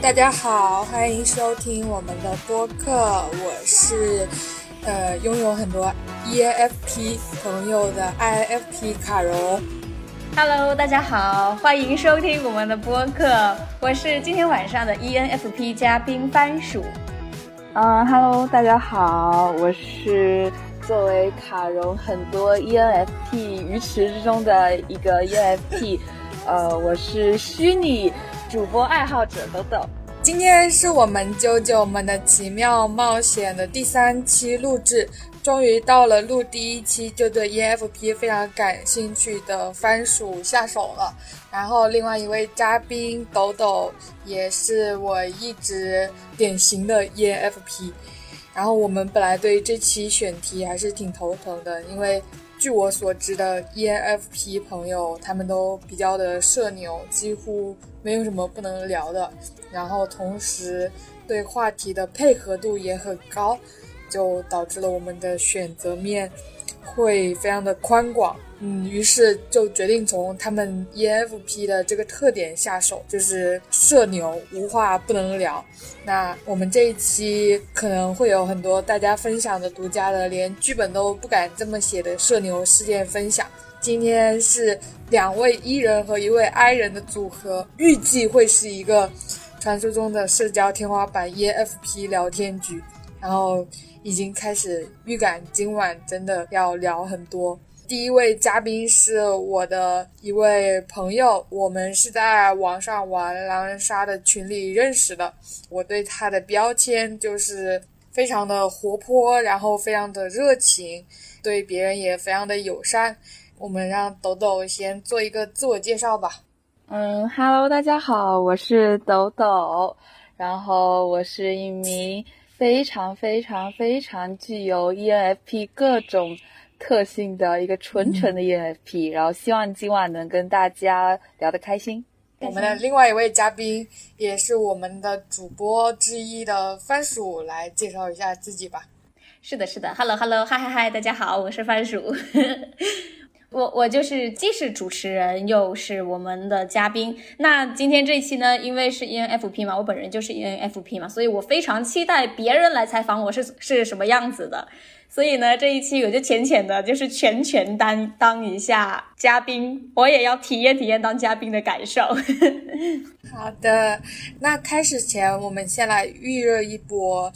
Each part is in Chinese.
大家好，欢迎收听我们的播客。我是呃拥有很多 ENFP 朋友的 INFP 卡荣。Hello，大家好，欢迎收听我们的播客。我是今天晚上的 ENFP 嘉宾番薯。嗯，Hello，大家好，我是作为卡荣很多 ENFP 鱼池之中的一个 ENFP。呃，我是虚拟主播爱好者豆豆。今天是我们九九们的奇妙冒险的第三期录制，终于到了录第一期就对 ENFP 非常感兴趣的番薯下手了。然后另外一位嘉宾抖抖也是我一直典型的 ENFP。然后我们本来对这期选题还是挺头疼的，因为据我所知的 ENFP 朋友他们都比较的社牛，几乎没有什么不能聊的。然后同时对话题的配合度也很高，就导致了我们的选择面会非常的宽广。嗯，于是就决定从他们 ENFP 的这个特点下手，就是社牛，无话不能聊。那我们这一期可能会有很多大家分享的独家的，连剧本都不敢这么写的社牛事件分享。今天是两位 E 人和一位 I 人的组合，预计会是一个。传说中的社交天花板 E F P 聊天局，然后已经开始预感今晚真的要聊很多。第一位嘉宾是我的一位朋友，我们是在网上玩狼人杀的群里认识的。我对他的标签就是非常的活泼，然后非常的热情，对别人也非常的友善。我们让抖抖先做一个自我介绍吧。嗯，Hello，大家好，我是抖抖，然后我是一名非常非常非常具有 ENFP 各种特性的一个纯纯的 ENFP，然后希望今晚能跟大家聊得开心。我们的另外一位嘉宾也是我们的主播之一的番薯，来介绍一下自己吧。是的，是的，Hello，Hello，嗨嗨嗨，大家好，我是番薯。我我就是既是主持人又是我们的嘉宾。那今天这一期呢，因为是 ENFP 嘛，我本人就是 ENFP 嘛，所以我非常期待别人来采访我是是什么样子的。所以呢，这一期我就浅浅的，就是全权担当一下嘉宾，我也要体验体验当嘉宾的感受。好的，那开始前我们先来预热一波，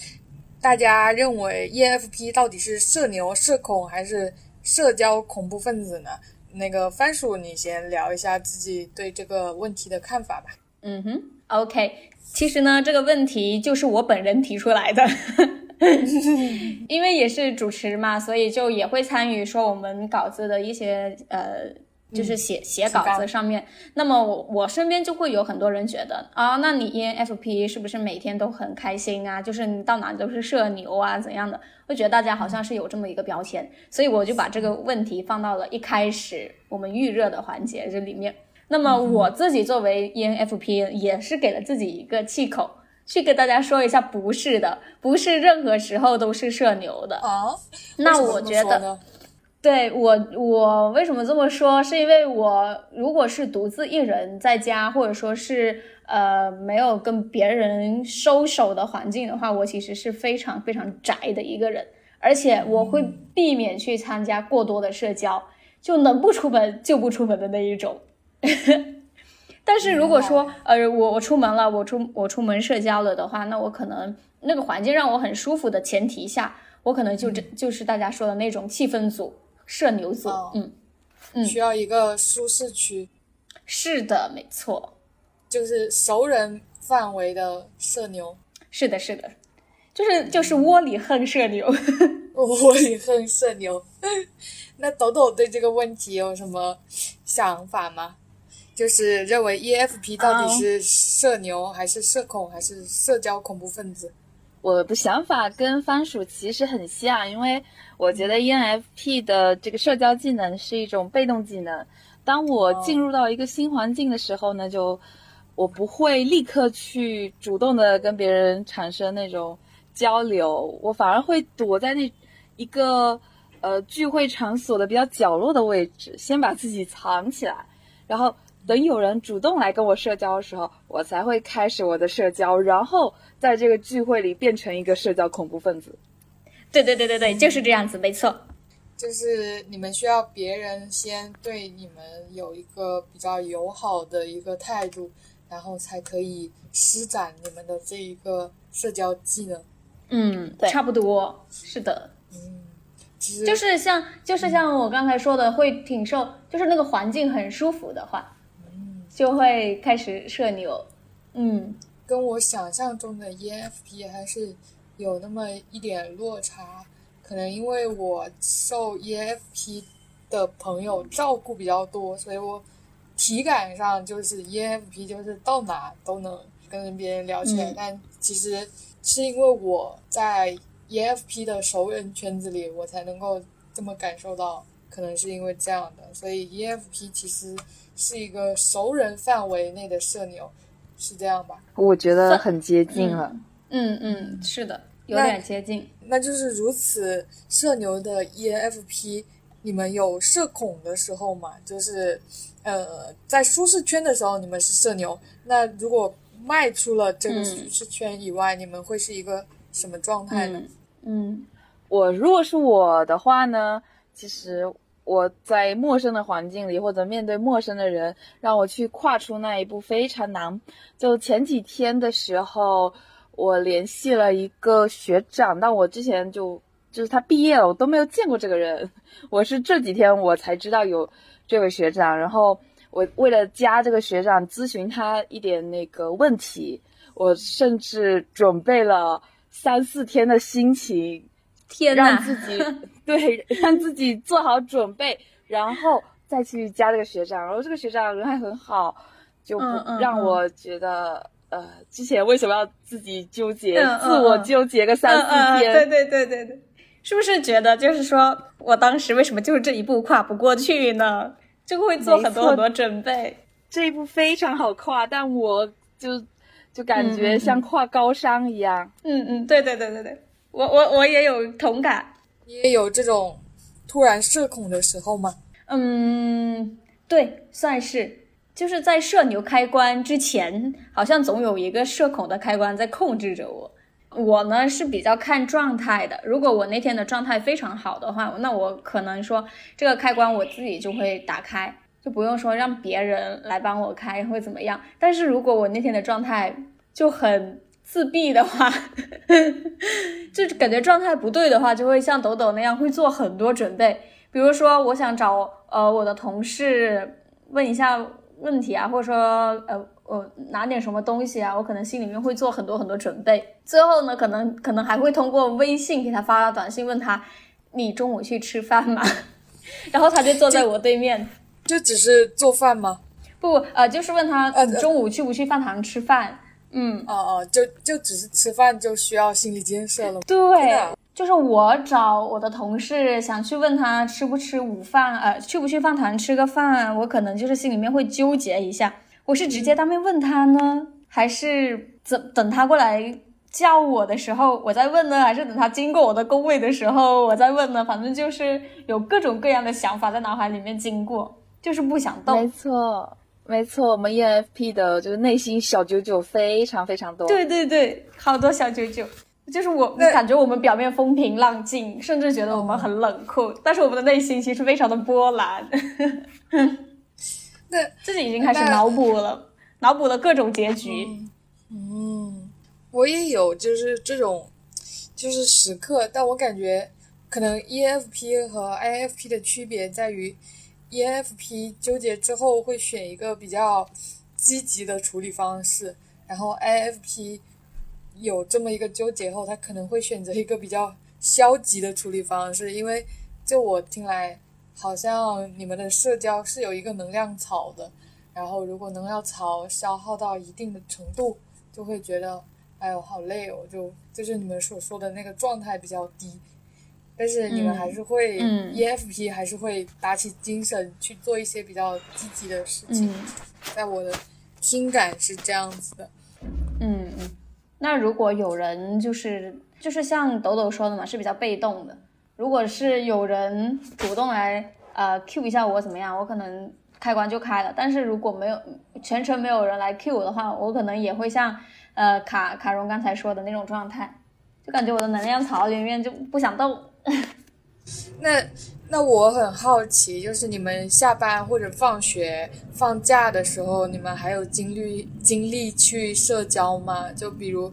大家认为 ENFP 到底是社牛、社恐还是？社交恐怖分子呢？那个番薯，你先聊一下自己对这个问题的看法吧。嗯哼，OK。其实呢，这个问题就是我本人提出来的，因为也是主持嘛，所以就也会参与说我们稿子的一些呃。就是写写稿子上面，那么我我身边就会有很多人觉得啊，那你 ENFP 是不是每天都很开心啊？就是你到哪都是社牛啊，怎样的？会觉得大家好像是有这么一个标签，所以我就把这个问题放到了一开始我们预热的环节这里面。那么我自己作为 ENFP 也是给了自己一个气口，去跟大家说一下，不是的，不是任何时候都是社牛的哦。那我觉得。对我，我为什么这么说？是因为我如果是独自一人在家，或者说是呃没有跟别人收手的环境的话，我其实是非常非常宅的一个人，而且我会避免去参加过多的社交，就能不出门就不出门的那一种。但是如果说呃我我出门了，我出我出门社交了的话，那我可能那个环境让我很舒服的前提下，我可能就这就是大家说的那种气氛组。社牛组，嗯嗯，需要一个舒适区，是的，没错，就是熟人范围的社牛，是的，是的，就是就是窝里横社牛，窝里横社牛。那抖抖对这个问题有什么想法吗？就是认为 EFP 到底是社牛还是社恐还是社交恐怖分子？我的想法跟番薯其实很像，因为我觉得 ENFP 的这个社交技能是一种被动技能。当我进入到一个新环境的时候呢，就我不会立刻去主动的跟别人产生那种交流，我反而会躲在那一个呃聚会场所的比较角落的位置，先把自己藏起来，然后。等有人主动来跟我社交的时候，我才会开始我的社交，然后在这个聚会里变成一个社交恐怖分子。对对对对对，就是这样子，没错。就是你们需要别人先对你们有一个比较友好的一个态度，然后才可以施展你们的这一个社交技能。嗯，对差不多是的。嗯，就是像就是像我刚才说的，会挺受，就是那个环境很舒服的话。就会开始社牛，嗯，跟我想象中的 ENFP 还是有那么一点落差，可能因为我受 ENFP 的朋友照顾比较多，所以我体感上就是 ENFP 就是到哪都能跟别人聊起来，但其实是因为我在 ENFP 的熟人圈子里，我才能够这么感受到，可能是因为这样的，所以 ENFP 其实。是一个熟人范围内的社牛，是这样吧？我觉得很接近了。嗯嗯，是的，有点接近。那就是如此社牛的 ENFP，你们有社恐的时候吗？就是呃，在舒适圈的时候你们是社牛，那如果迈出了这个舒适圈以外，你们会是一个什么状态呢？嗯，我如果是我的话呢，其实。我在陌生的环境里，或者面对陌生的人，让我去跨出那一步非常难。就前几天的时候，我联系了一个学长，但我之前就就是他毕业了，我都没有见过这个人。我是这几天我才知道有这位学长，然后我为了加这个学长咨询他一点那个问题，我甚至准备了三四天的心情。天让自己对，让自己做好准备，然后再去加这个学长。然后这个学长人还很好，就不让我觉得呃，之前为什么要自己纠结，自我纠结个三四天？对对对对对，是不是觉得就是说我当时为什么就是这一步跨不过去呢？就会做很多很多准备。这一步非常好跨，但我就就感觉像跨高山一样。嗯嗯，对对对对对。我我我也有同感，你也有这种突然社恐的时候吗？嗯，对，算是，就是在社牛开关之前，好像总有一个社恐的开关在控制着我。我呢是比较看状态的，如果我那天的状态非常好的话，那我可能说这个开关我自己就会打开，就不用说让别人来帮我开会怎么样。但是如果我那天的状态就很。自闭的话，就感觉状态不对的话，就会像抖抖那样会做很多准备。比如说，我想找呃我的同事问一下问题啊，或者说呃我拿点什么东西啊，我可能心里面会做很多很多准备。最后呢，可能可能还会通过微信给他发短信问他，你中午去吃饭吗？然后他就坐在我对面，就只是做饭吗？不，呃，就是问他中午去不去饭堂吃饭。嗯哦哦，就就只是吃饭就需要心理建设了。对，就是我找我的同事想去问他吃不吃午饭，呃，去不去饭堂吃个饭，我可能就是心里面会纠结一下，我是直接当面问他呢，还是等等他过来叫我的时候我再问呢，还是等他经过我的工位的时候我再问呢？反正就是有各种各样的想法在脑海里面经过，就是不想动。没错。没错，我们 ENFP 的就是内心小九九非常非常多。对对对，好多小九九，就是我感觉我们表面风平浪静，甚至觉得我们很冷酷，但是我们的内心其实非常的波澜。那自己已经开始脑补了，脑补了各种结局。嗯，我也有就是这种就是时刻，但我感觉可能 ENFP 和 INFP 的区别在于。ENFP 纠结之后会选一个比较积极的处理方式，然后 IFP 有这么一个纠结后，他可能会选择一个比较消极的处理方式。因为就我听来，好像你们的社交是有一个能量槽的，然后如果能量槽消耗到一定的程度，就会觉得，哎呦好累哦，就就是你们所说的那个状态比较低，但是你们还是会、嗯 EFP 还是会打起精神去做一些比较积极的事情，嗯在我的听感是这样子的。嗯嗯。那如果有人就是就是像抖抖说的嘛，是比较被动的。如果是有人主动来呃 Q 一下我怎么样，我可能开关就开了。但是如果没有全程没有人来 Q 我的话，我可能也会像呃卡卡荣刚才说的那种状态，就感觉我的能量槽里面就不想动。那那我很好奇，就是你们下班或者放学、放假的时候，你们还有精力精力去社交吗？就比如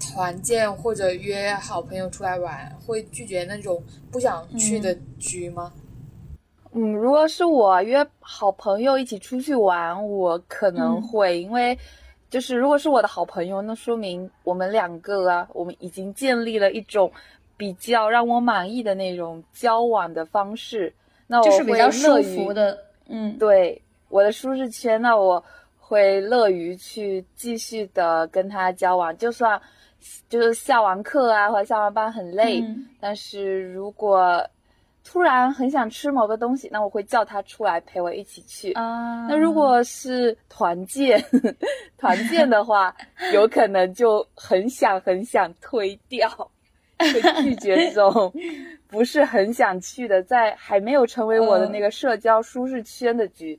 团建或者约好朋友出来玩，会拒绝那种不想去的局吗？嗯，如果是我约好朋友一起出去玩，我可能会，因为就是如果是我的好朋友，那说明我们两个啊，我们已经建立了一种比较让我满意的那种交往的方式。那我就是比较会乐舒于服的，嗯对我的舒适圈，那我会乐于去继续的跟他交往，就算就是下完课啊或者下完班很累，嗯但是如果突然很想吃某个东西，那我会叫他出来陪我一起去。啊。那如果是团建，团建的话，有可能就很想很想推掉，会拒绝这种 不是很想去的，在还没有成为我的那个社交舒适圈的局。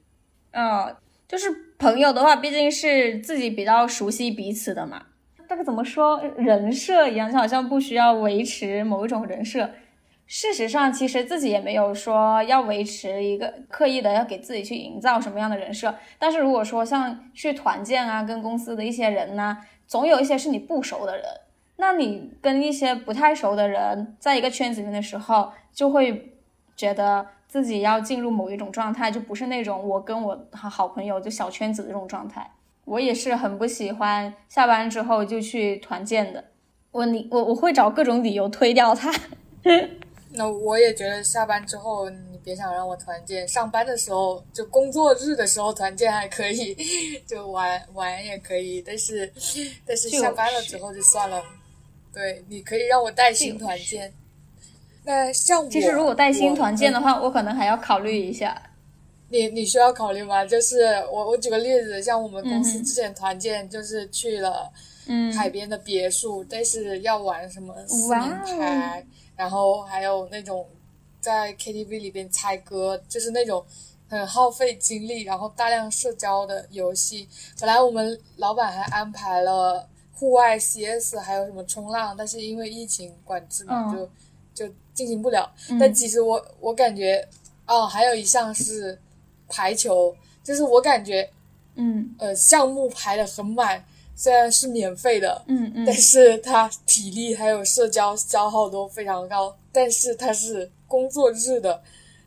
嗯，就是朋友的话，毕竟是自己比较熟悉彼此的嘛。这个怎么说，人设一样，就好像不需要维持某一种人设。事实上，其实自己也没有说要维持一个刻意的要给自己去营造什么样的人设。但是如果说像去团建啊，跟公司的一些人呢、总有一些是你不熟的人，那你跟一些不太熟的人在一个圈子里面的时候，就会觉得自己要进入某一种状态，就不是那种我跟我好好朋友就小圈子的这种状态。我也是很不喜欢下班之后就去团建的，我你我我会找各种理由推掉他。那我也觉得下班之后，你别想让我团建。上班的时候，就工作日的时候团建还可以，就玩玩也可以。但是，但是下班了之后就算了。对，你可以让我带新团建。那像我，其实如果带新团建的话，话，我可能还要考虑一下。你你需要考虑吗？就是我我举个例子，像我们公司之前团建就是去了嗯，海边的别墅，但是要玩什么四哇面哦台，然后还有那种在 KTV 里边猜歌，就是那种很耗费精力，然后大量社交的游戏。本来我们老板还安排了户外 CS，还有什么冲浪，但是因为疫情管制嘛，嗯就就进行不了。嗯但其实我我感觉，哦，还有一项是排球，就是我感觉嗯呃项目排的很满，虽然是免费的，嗯嗯但是它体力还有社交消耗都非常高。但是它是工作日的，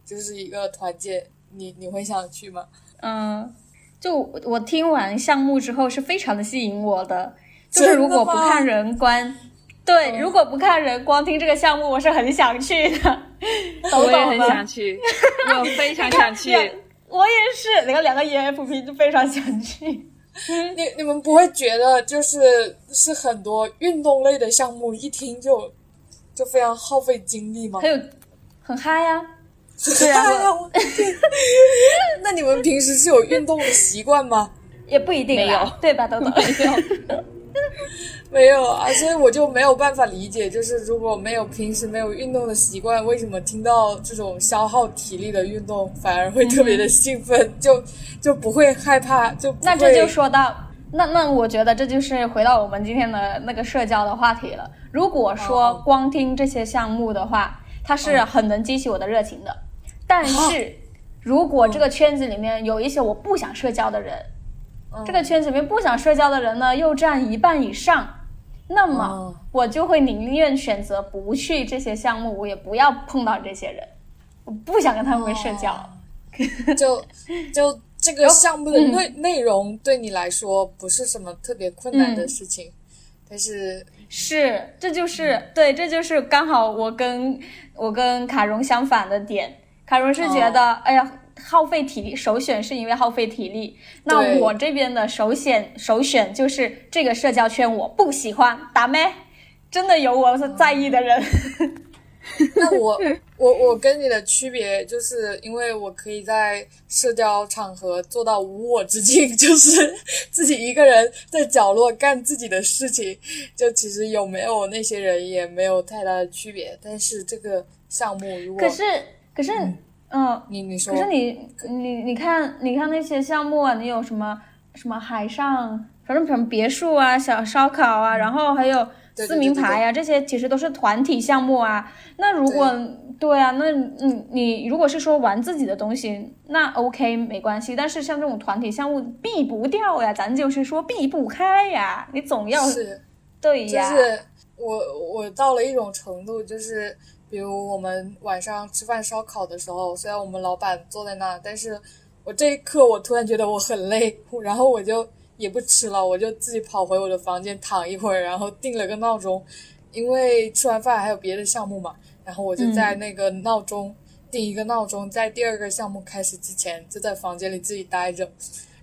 就是一个团建，你你会想去吗？嗯，就我听完项目之后是非常的吸引我的，就是如果不看人观，对，嗯如果不看人，光听这个项目，我是很想去的。我也很想去，我非常想去。我也是，你看两个 ENFP 就非常想去。你你们不会觉得就是是很多运动类的项目，一听就就非常耗费精力吗？很有很嗨呀、对啊，那你们平时是有运动的习惯吗？也不一定没有对吧？豆豆，没有 啊，所以我就没有办法理解，就是如果没有平时没有运动的习惯，为什么听到这种消耗体力的运动反而会特别的兴奋，就就不会害怕，就那这就说到，那那我觉得这就是回到我们今天的那个社交的话题了。如果说哦光听这些项目的话，它是很能激起我的热情的。但是，如果这个圈子里面有一些我不想社交的人，嗯。这个圈子里面不想社交的人呢又占一半以上，那么哦。我就会宁愿选择不去这些项目，我也不要碰到这些人，我不想跟他们社交。哦。就就这个项目的内、内容对你来说不是什么特别困难的事情，但是是，这就是对，这就是刚好我跟我跟卡荣相反的点。卡荣是觉得，哎呀，耗费体力，首选是因为耗费体力。那我这边的首选首选就是这个社交圈我不喜欢，打咩？真的有我是在意的人。那我我我跟你的区别，就是因为我可以在社交场合做到无我之境，就是自己一个人在角落干自己的事情，就其实有没有那些人也没有太大的区别。但是这个项目如果可是可是嗯，你你说可是你你你看你看那些项目啊，你有什么什么海上，反正什么别墅啊、小烧烤啊，然后还有撕名牌啊，这些其实都是团体项目啊。那如果对啊，那你你如果是说玩自己的东西，那 OK 没关系。但是像这种团体项目避不掉呀，咱就是说避不开呀，你总要是对呀。就是我我到了一种程度，就是比如我们晚上吃饭烧烤的时候，虽然我们老板坐在那，但是我这一刻我突然觉得我很累，然后我就也不吃了，我就自己跑回我的房间躺一会儿，然后定了个闹钟，因为吃完饭还有别的项目嘛，然后我就在那个闹钟、定一个闹钟，在第二个项目开始之前就在房间里自己待着。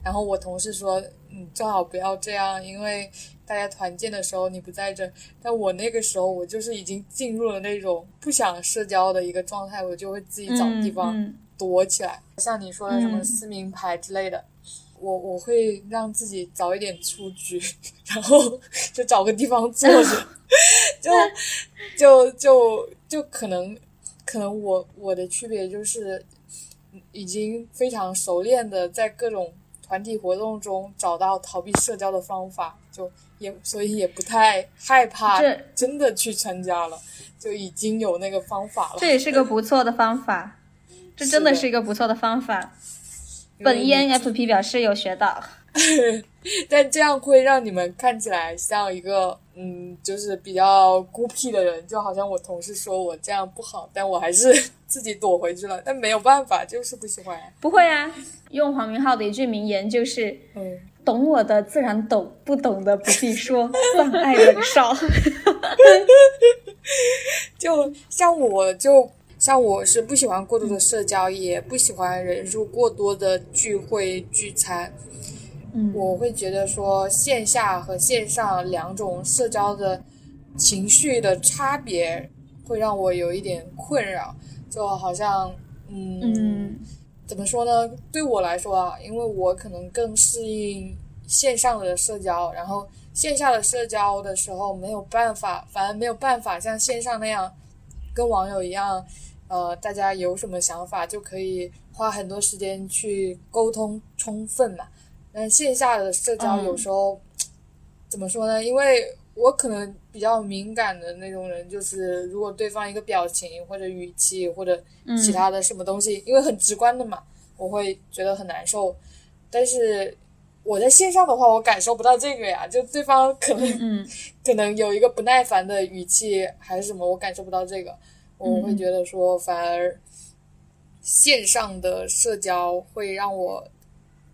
然后我同事说：“嗯，最好不要这样，因为大家团建的时候你不在这。”但我那个时候我就是已经进入了那种不想社交的一个状态，我就会自己找地方躲起来。像你说的什么嗯撕名牌之类的，我我会让自己早一点出局，然后 就找个地方坐着，就就就就可能可能我我的区别就是已经非常熟练的在各种团体活动中找到逃避社交的方法，就也所以也不太害怕这真的去参加了，就已经有那个方法了。这也是个不错的方法，这真的是一个不错的方法。本 ENFP 表示有学到。但这样会让你们看起来像一个嗯，就是比较孤僻的人，就好像我同事说我这样不好，但我还是自己躲回去了。但没有办法，就是不喜欢。不会啊，用黄明昊的一句名言就是嗯，“懂我的自然懂，不懂的不必说，放爱忍少。就像我就像我是不喜欢过度的社交，也不喜欢人数过多的聚会聚餐。”嗯，我会觉得说线下和线上两种社交的情绪的差别，会让我有一点困扰。就好像，嗯，嗯怎么说呢？对我来说啊，因为我可能更适应线上的社交，然后线下的社交的时候没有办法，反而没有办法像线上那样跟网友一样，呃，大家有什么想法就可以花很多时间去沟通充分嘛。但线下的社交嗯有时候、怎么说呢？因为我可能比较敏感的那种人，就是如果对方一个表情或者语气或者其他的什么东西，因为很直观的嘛，我会觉得很难受。但是我在线上的话，我感受不到这个呀，就对方可能、嗯 可能有一个不耐烦的语气还是什么，我感受不到这个，我会觉得说反而线上的社交会让我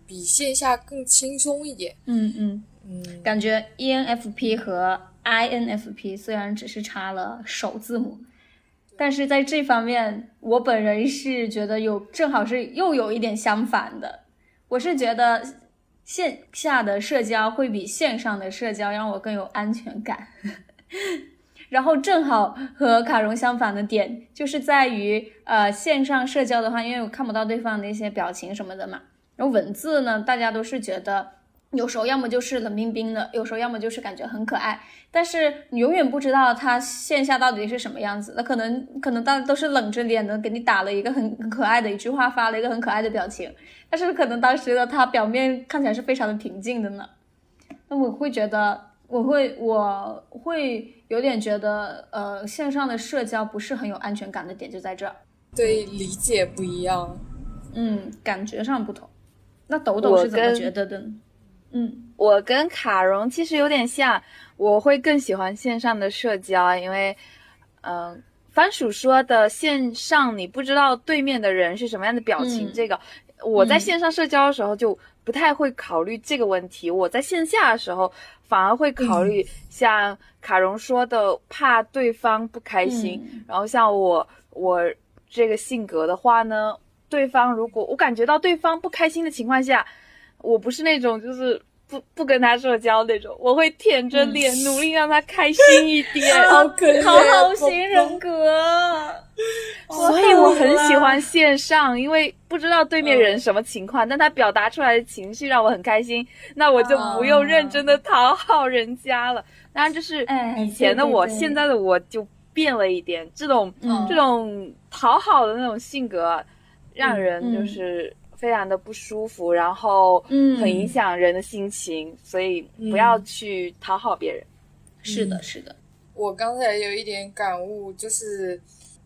比线下更轻松一点。嗯嗯，嗯，感觉 ENFP 和 INFP 虽然只是差了首字母，但是在这方面，我本人是觉得有正好是又有一点相反的。我是觉得线下的社交会比线上的社交让我更有安全感。然后正好和卡戎相反的点，就是在于呃线上社交的话，因为我看不到对方的一些表情什么的嘛，然后文字呢，大家都是觉得有时候要么就是冷冰冰的，有时候要么就是感觉很可爱，但是你永远不知道他线下到底是什么样子。那可能可能大家都是冷着脸的给你打了一个很很可爱的一句话，发了一个很可爱的表情，但是可能当时的他表面看起来是非常的平静的呢。那我会觉得，我会我会有点觉得，呃，线上的社交不是很有安全感的点就在这儿，对理解不一样。嗯，感觉上不同。那抖抖是怎么觉得的呢？嗯。我跟卡戎其实有点像，我会更喜欢线上的社交，因为，嗯、番薯说的线上你不知道对面的人是什么样的表情，嗯。这个我在嗯线上社交的时候就不太会考虑这个问题，我在线下的时候反而会考虑像卡戎说的，怕对方不开心，嗯。然后像我我这个性格的话呢，对方如果我感觉到对方不开心的情况下，我不是那种就是不不跟他社交那种，我会舔着脸努力 让他开心一点。好可怜，讨好型人格。所以我很喜欢线上，因为不知道对面人什么情况，但他表达出来的情绪让我很开心，那我就不用认真的讨好人家了。当然，就是以前的我，现在的我就变了一点，这种这种讨好的那种性格，让人就是非常的不舒服，然后很影响人的心情，所以不要去讨好别人。是的，是的。我刚才有一点感悟，就是。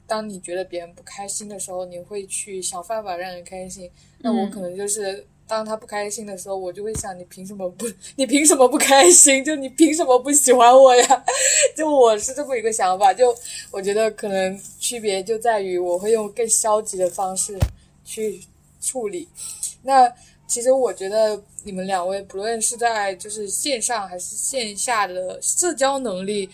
当你觉得别人不开心的时候，你会去想办法让人开心。那我可能就是当他不开心的时候，我就会想：你凭什么不？你凭什么不开心？就你凭什么不喜欢我呀？就我是这么一个想法。就我觉得可能区别就在于，我会用更消极的方式去处理。那其实我觉得你们两位不论是在就是线上还是线下的社交能力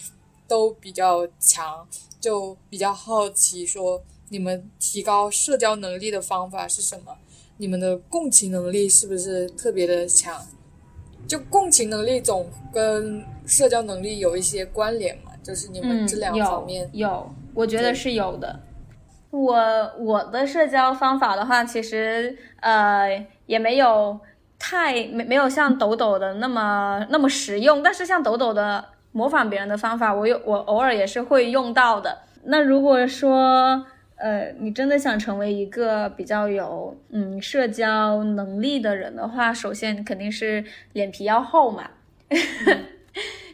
都比较强。就比较好奇，说你们提高社交能力的方法是什么？你们的共情能力是不是特别的强？就共情能力总跟社交能力有一些关联嘛？就是你们这两方面有，我觉得是有的。我我的社交方法的话，其实呃也没有太没没有像抖抖的那么那么实用，但是像抖抖的。模仿别人的方法，我有我偶尔也是会用到的。那如果说，呃，你真的想成为一个比较有嗯社交能力的人的话，首先肯定是脸皮要厚嘛，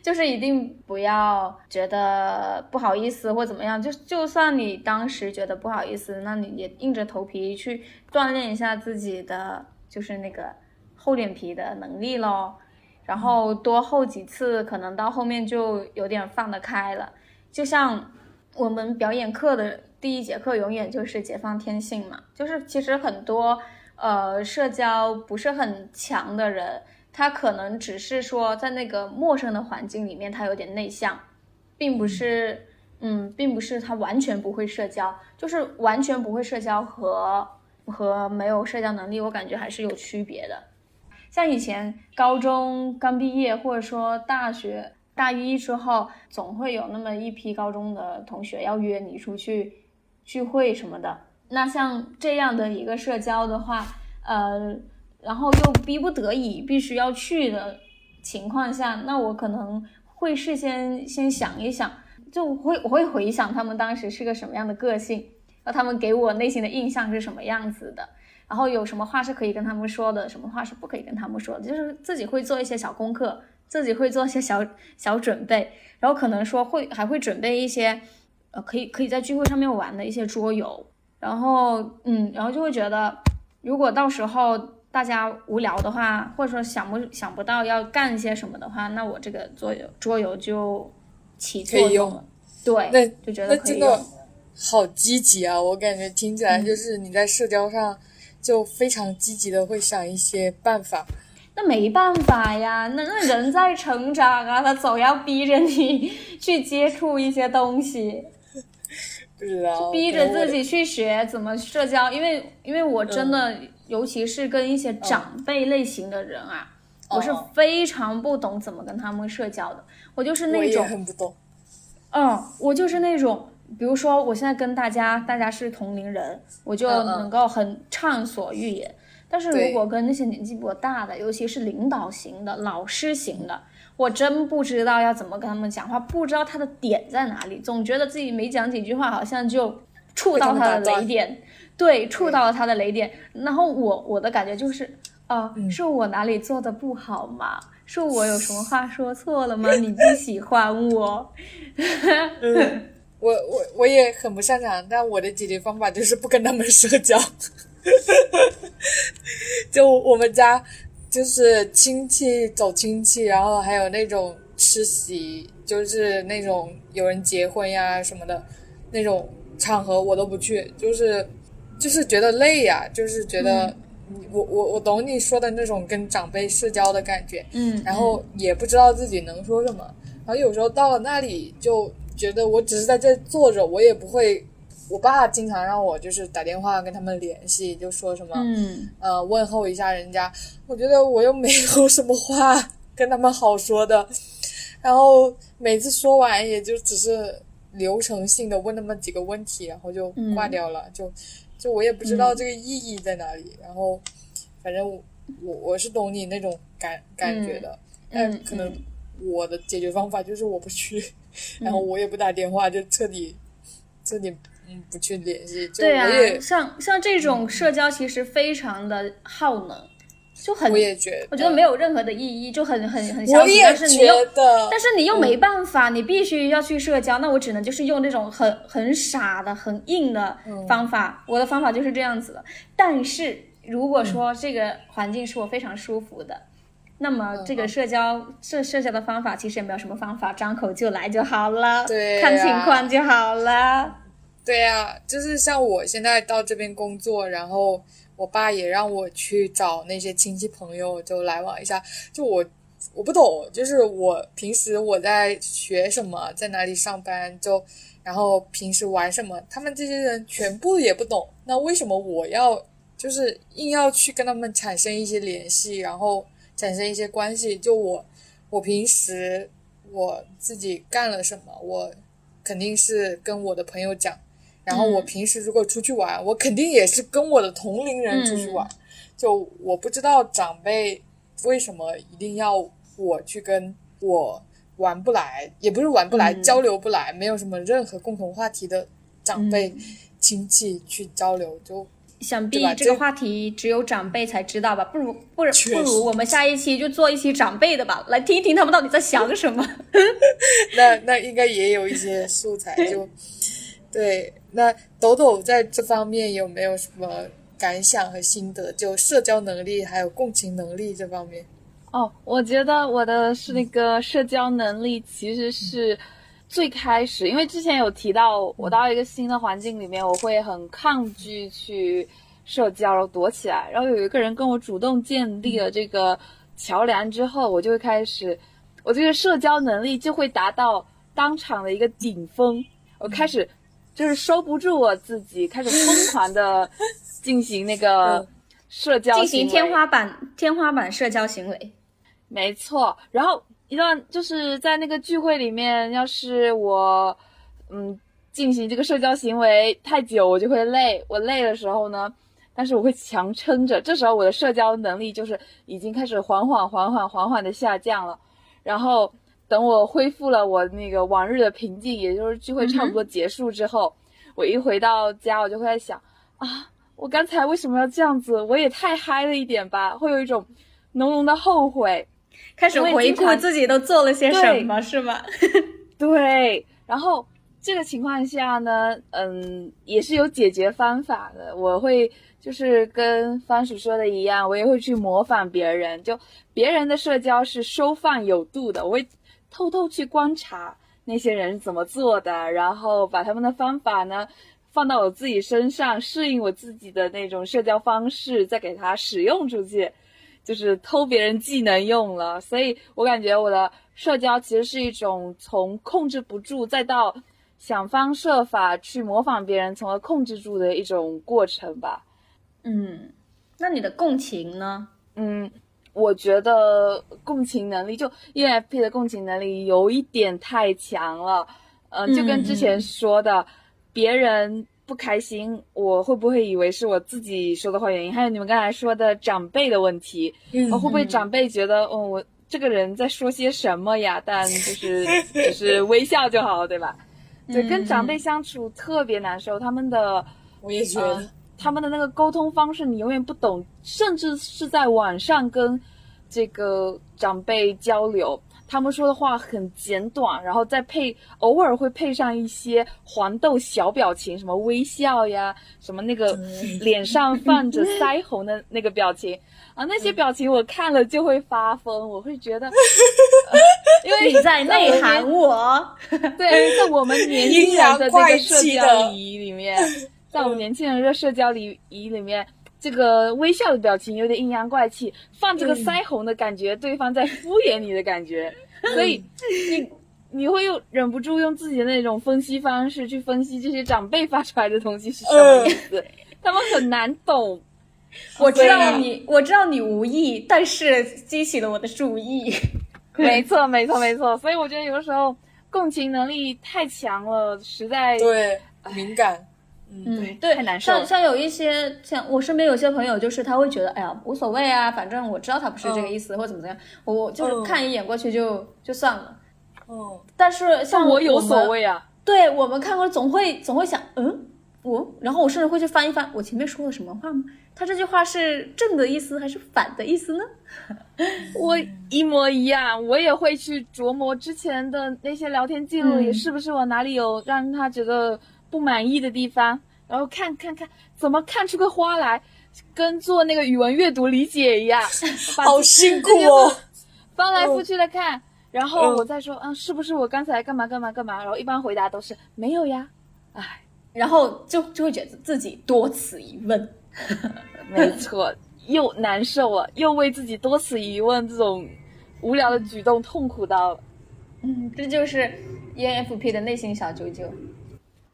就是一定不要觉得不好意思或怎么样。就就算你当时觉得不好意思，那你也硬着头皮去锻炼一下自己的就是那个厚脸皮的能力咯。然后多厚几次，可能到后面就有点放得开了。就像我们表演课的第一节课，永远就是解放天性嘛。就是其实很多呃社交不是很强的人，他可能只是说在那个陌生的环境里面，他有点内向，并不是嗯，并不是他完全不会社交。就是完全不会社交和和没有社交能力，我感觉还是有区别的。像以前高中刚毕业，或者说大学大一之后，总会有那么一批高中的同学要约你出去聚会什么的。那像这样的一个社交的话，呃，然后又逼不得已必须要去的情况下，那我可能会事先先想一想，就会我会回想他们当时是个什么样的个性，那他们给我内心的印象是什么样子的。然后有什么话是可以跟他们说的，什么话是不可以跟他们说的，就是自己会做一些小功课，自己会做一些小小准备，然后可能说会还会准备一些，呃，可以可以在聚会上面玩的一些桌游，然后嗯，然后就会觉得，如果到时候大家无聊的话，或者说想不想不到要干些什么的话，那我这个桌游桌游就起作用了，对，那就觉得真的好积极啊！我感觉听起来就是你在社交上。就非常积极的会想一些办法，那没办法呀，那那人在成长啊，他总要逼着你 去接触一些东西，不知道，逼着自己去学怎么社交，因为因为我真的，尤其是跟一些长辈类型的人啊，我是非常不懂怎么跟他们社交的，我就是那种，很不懂，嗯，我就是那种。比如说，我现在跟大家，大家是同龄人，我就能够很畅所欲言。但是如果跟那些年纪比我大的，尤其是领导型的、老师型的，我真不知道要怎么跟他们讲话，不知道他的点在哪里，总觉得自己没讲几句话，好像就触到他的雷点，对，触到了他的雷点。然后我我的感觉就是，啊，是我哪里做的不好吗？是我有什么话说 错了吗？你不喜欢我？我我我也很不擅长，但我的解决方法就是不跟他们社交。就我们家就是亲戚走亲戚，然后还有那种吃席，就是那种有人结婚呀什么的那种场合，我都不去，就是就是觉得累呀，就是觉得我我我懂你说的那种跟长辈社交的感觉，嗯，然后也不知道自己能说什么，然后有时候到了那里就。觉得我只是在这坐着，我也不会，我爸经常让我就是打电话跟他们联系，就说什么，嗯呃，问候一下人家。我觉得我又没有什么话跟他们好说的，然后每次说完也就只是流程性的问那么几个问题，然后就挂掉了，就就我也不知道这个意义在哪里。然后反正我我我是懂你那种感感觉的，但可能我的解决方法就是我不去，然后我也不打电话，就彻底彻底嗯不去联系。就对啊，像像这种社交其实非常的耗能，就很我也觉得，我觉得没有任何的意义，就很很很消极。但是你又，但是你又没办法，你必须要去社交，那我只能就是用那种很很傻的、很硬的方法。我的方法就是这样子的。但是如果说这个环境是我非常舒服的，那么这个社交社社交的方法其实也没有什么方法，张口就来就好了，看情况就好了。对呀、就是像我现在到这边工作，然后我爸也让我去找那些亲戚朋友就来往一下。就我我不懂，就是我平时我在学什么，在哪里上班，就然后平时玩什么，他们这些人全部也不懂。那为什么我要就是硬要去跟他们产生一些联系，然后产生一些关系？就我我平时我自己干了什么，我肯定是跟我的朋友讲。然后我平时如果出去玩，我肯定也是跟我的同龄人出去玩。就我不知道长辈为什么一定要我去跟我玩不来，也不是玩不来，嗯交流不来，没有什么任何共同话题的长辈、亲戚去交流，就想必这个话题只有长辈才知道吧？不如不如不如我们下一期就做一期长辈的吧，来听一听他们到底在想什么。那那应该也有一些素材。就 对，那抖抖在这方面有没有什么感想和心得？就社交能力还有共情能力这方面。哦，我觉得我的是那个社交能力，其实是最开始，因为之前有提到，我到一个新的环境里面，我会很抗拒去社交，然后躲起来。然后有一个人跟我主动建立了这个桥梁之后，我就会开始，我这个社交能力就会达到当场的一个顶峰。我开始就是收不住我自己，开始疯狂的进行那个 嗯社交进行天花板天花板社交行为。没错，然后一段就是在那个聚会里面，要是我嗯进行这个社交行为太久，我就会累。我累的时候呢，但是我会强撑着，这时候我的社交能力就是已经开始缓缓、缓缓、缓缓的下降了。然后等我恢复了我那个往日的平静，也就是聚会差不多结束之后，我一回到家，我就会在想啊，我刚才为什么要这样子？我也太嗨了一点吧，会有一种浓浓的后悔。开始回顾自己都做了些什么，是吗？对，然后这个情况下呢，嗯，也是有解决方法的。我会就是跟番薯说的一样，我也会去模仿别人。就别人的社交是收放有度的，我会偷偷去观察那些人是怎么做的，然后把他们的方法呢放到我自己身上，适应我自己的那种社交方式，再给它使用出去。就是偷别人技能用了，所以我感觉我的社交其实是一种从控制不住，再到想方设法去模仿别人，从而控制住的一种过程吧。嗯，那你的共情呢？嗯，我觉得共情能力就 ENFP 的共情能力有一点太强了，呃，就跟之前说的，别人不开心，我会不会以为是我自己说的话原因？还有你们刚才说的长辈的问题，嗯会不会长辈觉得，哦，我这个人在说些什么呀？但就是只是微笑就好了，对吧？对，跟长辈相处特别难受，他们的我也觉得，呃他们的那个沟通方式你永远不懂，甚至是在网上跟这个长辈交流，他们说的话很简短，然后再配偶尔会配上一些黄豆小表情，什么微笑呀，什么那个 脸上泛着腮红的那个表情啊，那些表情我看了就会发疯，我会觉得，呃因为你在内涵我。对，在我们年轻人的这个社交礼仪里面，在我们年轻人的社交礼仪里面，这个微笑的表情有点阴阳怪气，放这个腮红的感觉，对方在敷衍你的感觉，所以你你会又忍不住用自己的那种分析方式去分析这些长辈发出来的东西是什么意思，他们很难懂。我知道你，我知道你无意，但是激起了我的注意。没错，没错，没错。所以我觉得有的时候共情能力太强了，实在对敏感。嗯，对，太难受。像像有一些像我身边有些朋友，就是他会觉得，哎呀，无所谓啊，反正我知道他不是这个意思，或者怎么怎么样，我就是看一眼过去就就算了。哦，但是像我有所谓啊。对我们看过，总会总会想，嗯，我，然后我甚至会去翻一翻，我前面说了什么话吗？他这句话是正的意思还是反的意思呢？我一模一样，我也会去琢磨之前的那些聊天记录，里是不是我哪里有让他觉得不满意的地方，然后看看看怎么看出个花来，跟做那个语文阅读理解一样，好辛苦哦，翻来覆去的看，然后我再说，嗯，是不是我刚才干嘛干嘛干嘛？然后一般回答都是没有呀，唉，然后就就会觉得自己多此一问。没错，又难受了，又为自己多此一问这种无聊的举动痛苦到了。嗯，这就是 ENFP 的内心小九九。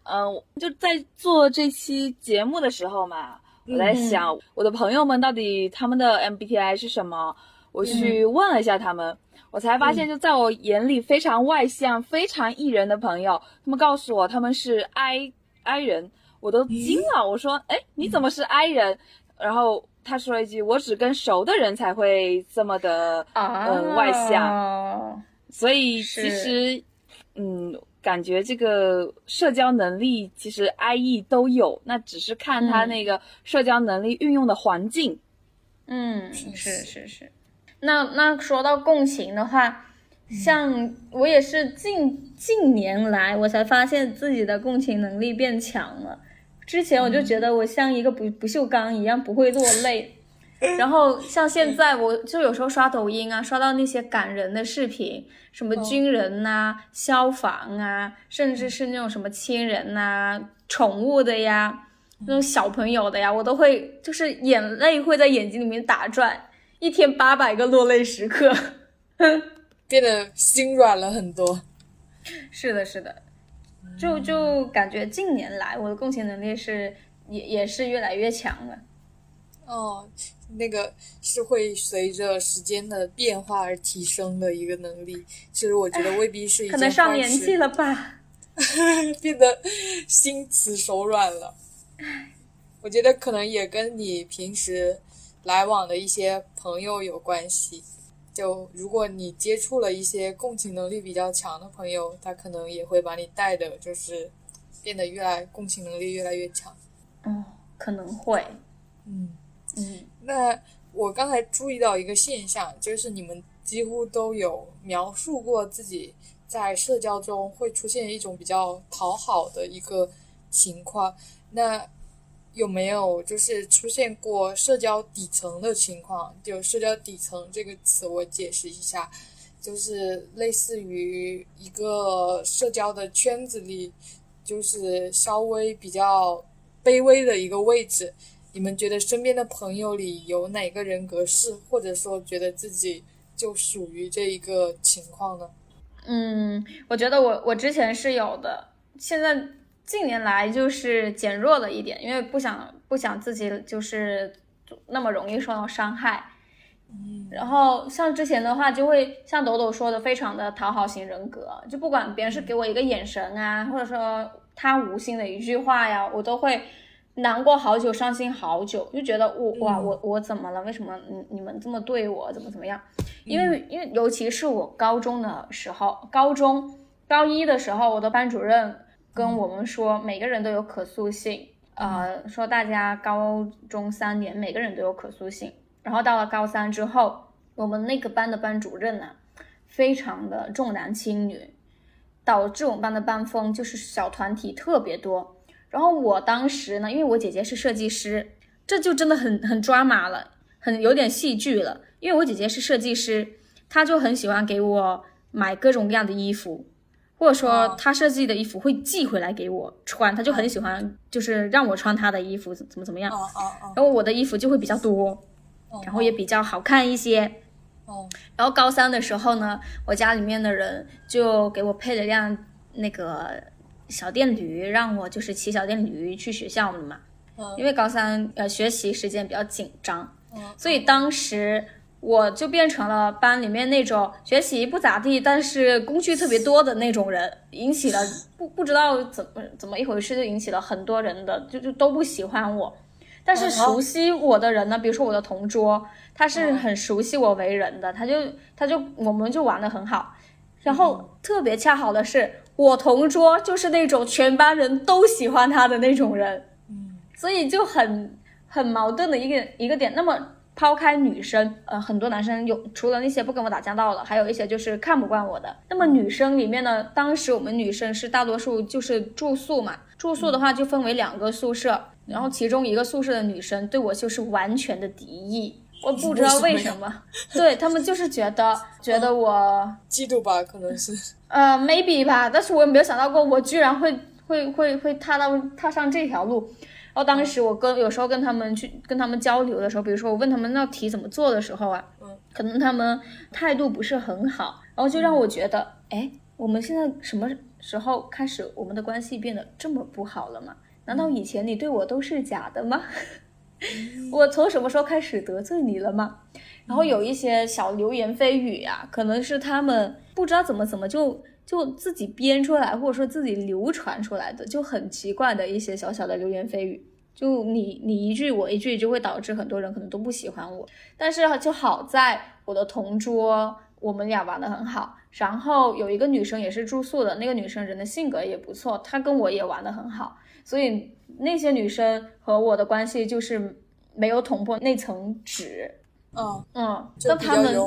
嗯，就在做这期节目的时候嘛，我在想我的朋友们到底他们的 MBTI 是什么？我去问了一下他们，我才发现，就在我眼里非常外向、非常 E 人的朋友，他们告诉我他们是 I I 人。我都惊了，我说：“哎，你怎么是 I 人？”然后他说了一句：“我只跟熟的人才会这么的嗯外向。”所以其实，嗯，感觉这个社交能力其实 I E 都有，那只是看他那个社交能力运用的环境。嗯，是是是。那那说到共情的话。像我也是近近年来，我才发现自己的共情能力变强了。之前我就觉得我像一个不不锈钢一样不会落泪，然后像现在，我就有时候刷抖音啊，刷到那些感人的视频，什么军人呐、消防啊，甚至是那种什么亲人呐、宠物的呀、那种小朋友的呀，我都会就是眼泪会在眼睛里面打转，一天八百个落泪时刻。变得心软了很多，是的，是的，就就感觉近年来我的共情能力是也也是越来越强了。哦，那个是会随着时间的变化而提升的一个能力。其实我觉得未必是一可能上年纪了吧，变得心慈手软了。我觉得可能也跟你平时来往的一些朋友有关系。就如果你接触了一些共情能力比较强的朋友，他可能也会把你带的，就是变得越来共情能力越来越强。嗯，可能会。嗯嗯。那我刚才注意到一个现象，就是你们几乎都有描述过自己在社交中会出现一种比较讨好的一个情况。那有没有就是出现过社交底层的情况？就社交底层这个词，我解释一下，就是类似于一个社交的圈子里，就是稍微比较卑微的一个位置。你们觉得身边的朋友里有哪个人格是，或者说觉得自己就属于这一个情况呢？嗯，我觉得我我之前是有的，现在。近年来就是减弱了一点，因为不想不想自己就是那么容易受到伤害。嗯，然后像之前的话，就会像抖抖说的，非常的讨好型人格，就不管别人是给我一个眼神啊，或者说他无心的一句话呀，我都会难过好久，伤心好久，就觉得我哇，我我怎么了？为什么你你们这么对我？怎么怎么样？因为因为尤其是我高中的时候，高中高一的时候，我的班主任。跟我们说，每个人都有可塑性，呃，说大家高中三年每个人都有可塑性，然后到了高三之后，我们那个班的班主任呢，非常的重男轻女，导致我们班的班风就是小团体特别多。然后我当时呢，因为我姐姐是设计师，这就真的很很抓马了，很有点戏剧了。因为我姐姐是设计师，她就很喜欢给我买各种各样的衣服。或者说他设计的衣服会寄回来给我穿，他就很喜欢，就是让我穿他的衣服，怎么怎么样。然后我的衣服就会比较多，然后也比较好看一些。哦，然后高三的时候呢，我家里面的人就给我配了辆那个小电驴，让我就是骑小电驴去学校了嘛。嗯因为高三呃学习时间比较紧张，嗯所以当时我就变成了班里面那种学习不咋地，但是工具特别多的那种人，引起了不不知道怎么怎么一回事，就引起了很多人的就就都不喜欢我。但是哦熟悉我的人呢，比如说我的同桌，他是很熟悉我为人的，他就他就我们就玩的很好。然后特别恰好的是，我同桌就是那种全班人都喜欢他的那种人，嗯所以就很很矛盾的一个一个点。那么抛开女生，呃，很多男生有除了那些不跟我打交道的，还有一些就是看不惯我的。那么女生里面呢，当时我们女生是大多数就是住宿嘛，住宿的话就分为两个宿舍，然后其中一个宿舍的女生对我就是完全的敌意。我不知道为什么，对他们就是觉得觉得我嫉妒吧，可能是。呃，maybe 吧，但是我也没有想到过，我居然会会会会踏到踏上这条路。然后当时我跟有时候跟他们去跟他们交流的时候，比如说我问他们那题怎么做的时候啊，嗯，可能他们态度不是很好，然后就让我觉得，哎，我们现在什么时候开始我们的关系变得这么不好了吗？难道以前你对我都是假的吗？我从什么时候开始得罪你了吗？然后有一些小流言蜚语啊，可能是他们不知道怎么怎么就就自己编出来，或者说自己流传出来的，就很奇怪的一些小小的流言蜚语。就你你一句我一句，就会导致很多人可能都不喜欢我。但是就好在我的同桌，我们俩玩的很好。然后有一个女生也是住宿的，那个女生人的性格也不错，她跟我也玩的很好。所以那些女生和我的关系就是没有捅破那层纸。嗯，嗯，那他们。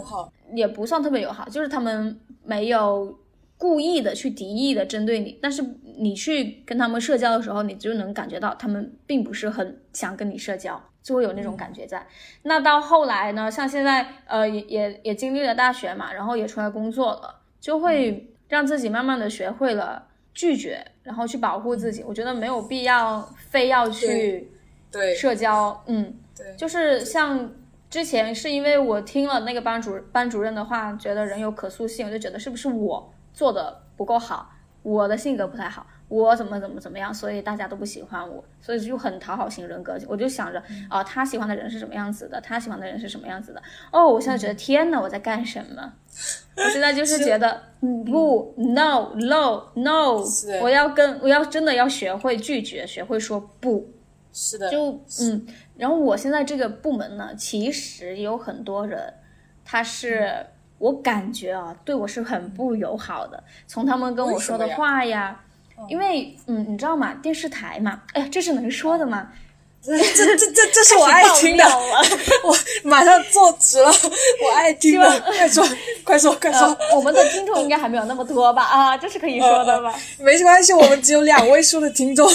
也不算特别友好，就是他们没有故意的去敌意的针对你，但是你去跟他们社交的时候，你就能感觉到他们并不是很想跟你社交，就会有那种感觉在。那到后来呢，像现在呃也也也经历了大学嘛，然后也出来工作了，就会让自己慢慢的学会了拒绝，然后去保护自己。我觉得没有必要非要去对社交，嗯。对，就是像之前是因为我听了那个班主班主任的话，觉得人有可塑性，我就觉得是不是我做的不够好，我的性格不太好，我怎么怎么怎么样，所以大家都不喜欢我，所以就很讨好型人格。我就想着啊、他喜欢的人是什么样子的，他喜欢的人是什么样子的。哦，我现在觉得天呐，我在干什么？我现在就是觉得 嗯不，no no no，我要跟我要真的要学会拒绝，学会说不。是的，就嗯，然后我现在这个部门呢，其实有很多人，他是我感觉啊，对我是很不友好的。从他们跟我说的话呀，因为嗯，你知道吗？电视台嘛，哎呀，这是能说的吗？这这这这这 是我爱听的，我马上坐直了，我爱听的，快说，快说，快说，呃，我们的听众应该还没有那么多吧？啊，这是可以说的吧？没关系，我们只有两位数的听众。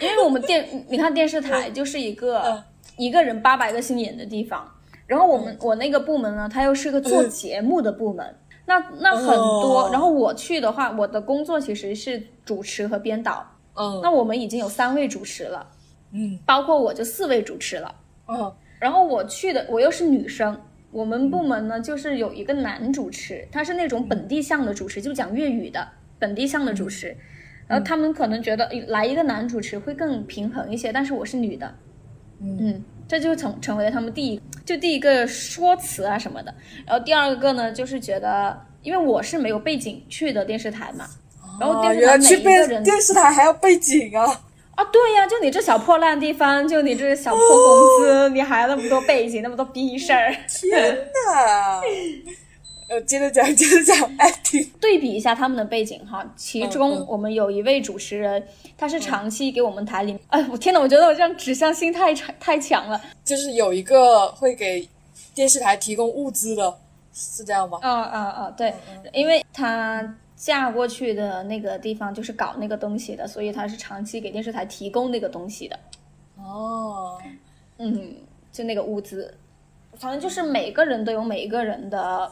因为我们电，你看电视台就是一个、嗯一个人八百个心眼的地方，然后我们、我那个部门呢，它又是个做节目的部门，那那很多，哦。然后我去的话，我的工作其实是主持和编导，嗯。那我们已经有三位主持了，嗯。包括我就四位主持了，嗯。然后我去的我又是女生。我们部门呢，就是有一个男主持，他是那种本地向的主持，就讲粤语的本地向的主持。然后他们可能觉得诶来一个男主持会更平衡一些，但是我是女的，嗯这就成成为了他们第一就第一个说辞啊什么的。然后第二个呢，就是觉得因为我是没有背景去的电视台嘛，然后哦，电视台每一个人背电视台还要背景啊！啊，对呀、就你这小破烂地方，就你这小破公司，你还有那么多背景，那么多逼事儿。天哪！呃，接着讲，接着讲，爱听。对比一下他们的背景哈，其中我们有一位主持人，他是长期给我们台里，哎，我天呐，我觉得我这样指向性太强太强了。就是有一个会给电视台提供物资的，是这样吗？啊啊啊！对，因为他嫁过去的那个地方就是搞那个东西的，所以他是长期给电视台提供那个东西的。哦，嗯，就那个物资，反正就是每个人都有每一个人的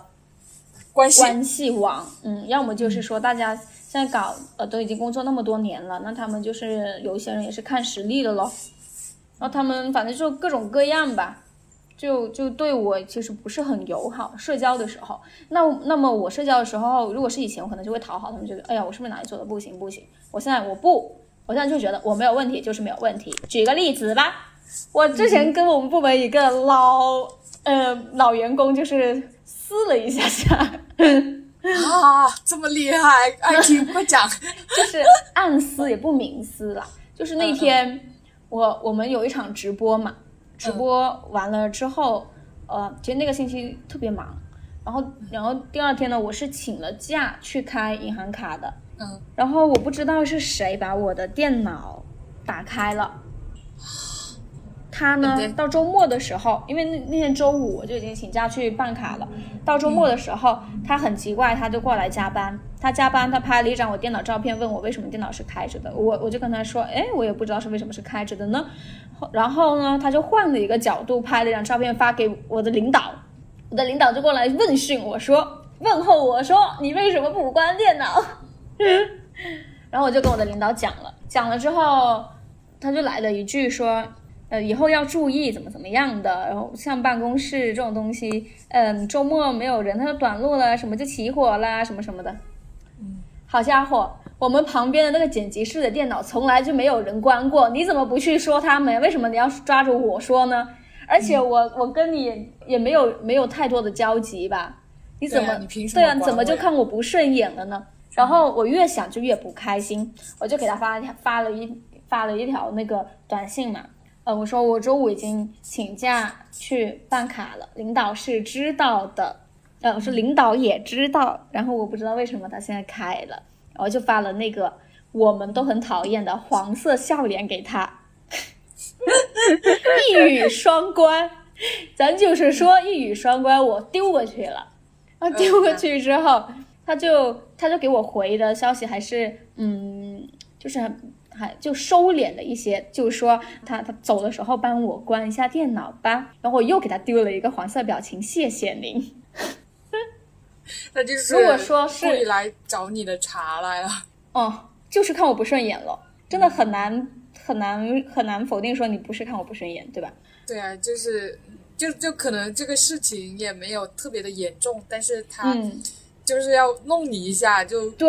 关系关系网。嗯，要么就是说大家现在搞呃都已经工作那么多年了，那他们就是有一些人也是看实力的咯。然后他们反正就各种各样吧，就就对我其实不是很友好。社交的时候，那那么我社交的时候，如果是以前，我可能就会讨好他们，觉得哎呀，我是不是哪里做的不行不行？我现在我不，我现在就觉得我没有问题，就是没有问题。举个例子吧，我之前跟我们部门一个老呃老员工就是撕了一下下。啊，这么厉害，爱 听快讲。就是暗撕也不明撕了，就是那天我我们有一场直播嘛，直播完了之后，呃，其实那个星期特别忙，然后然后第二天呢，我是请了假去开银行卡的，嗯，然后我不知道是谁把我的电脑打开了。他呢，到周末的时候，因为那那天周五我就已经请假去办卡了。到周末的时候，他很奇怪，他就过来加班。他加班，他拍了一张我电脑照片，问我为什么电脑是开着的。我我就跟他说，哎，我也不知道是为什么是开着的呢。然后呢，他就换了一个角度拍了一张照片发给我的领导。我的领导就过来问讯我说，问候我说，你为什么不关电脑？然后我就跟我的领导讲了，讲了之后，他就来了一句说。呃，以后要注意怎么怎么样的，然后像办公室这种东西，嗯，周末没有人，他就短路了，什么就起火啦，什么什么的。嗯，好家伙，我们旁边的那个剪辑室的电脑从来就没有人关过，你怎么不去说他们？为什么你要抓着我说呢？而且我我跟你也没有没有太多的交集吧？你怎么对啊？怎么就看我不顺眼了呢？然后我越想就越不开心，我就给他发发了一发了一条那个短信嘛。呃，我说我周五已经请假去办卡了，领导是知道的。呃，我说领导也知道，然后我不知道为什么他现在开了，然后就发了那个我们都很讨厌的黄色笑脸给他，一语双关。咱就是说一语双关，我丢过去了，啊，丢过去之后，他就他就给我回的消息还是嗯，就是。还就收敛了一些，就是说他他走的时候帮我关一下电脑吧，然后我又给他丢了一个黄色表情，谢谢您。那就是如果说是故意来找你的茬来了，哦，就是看我不顺眼了，真的很难很难很难否定说你不是看我不顺眼，对吧？对啊，就是就就可能这个事情也没有特别的严重，但是他。就是要弄你一下，就对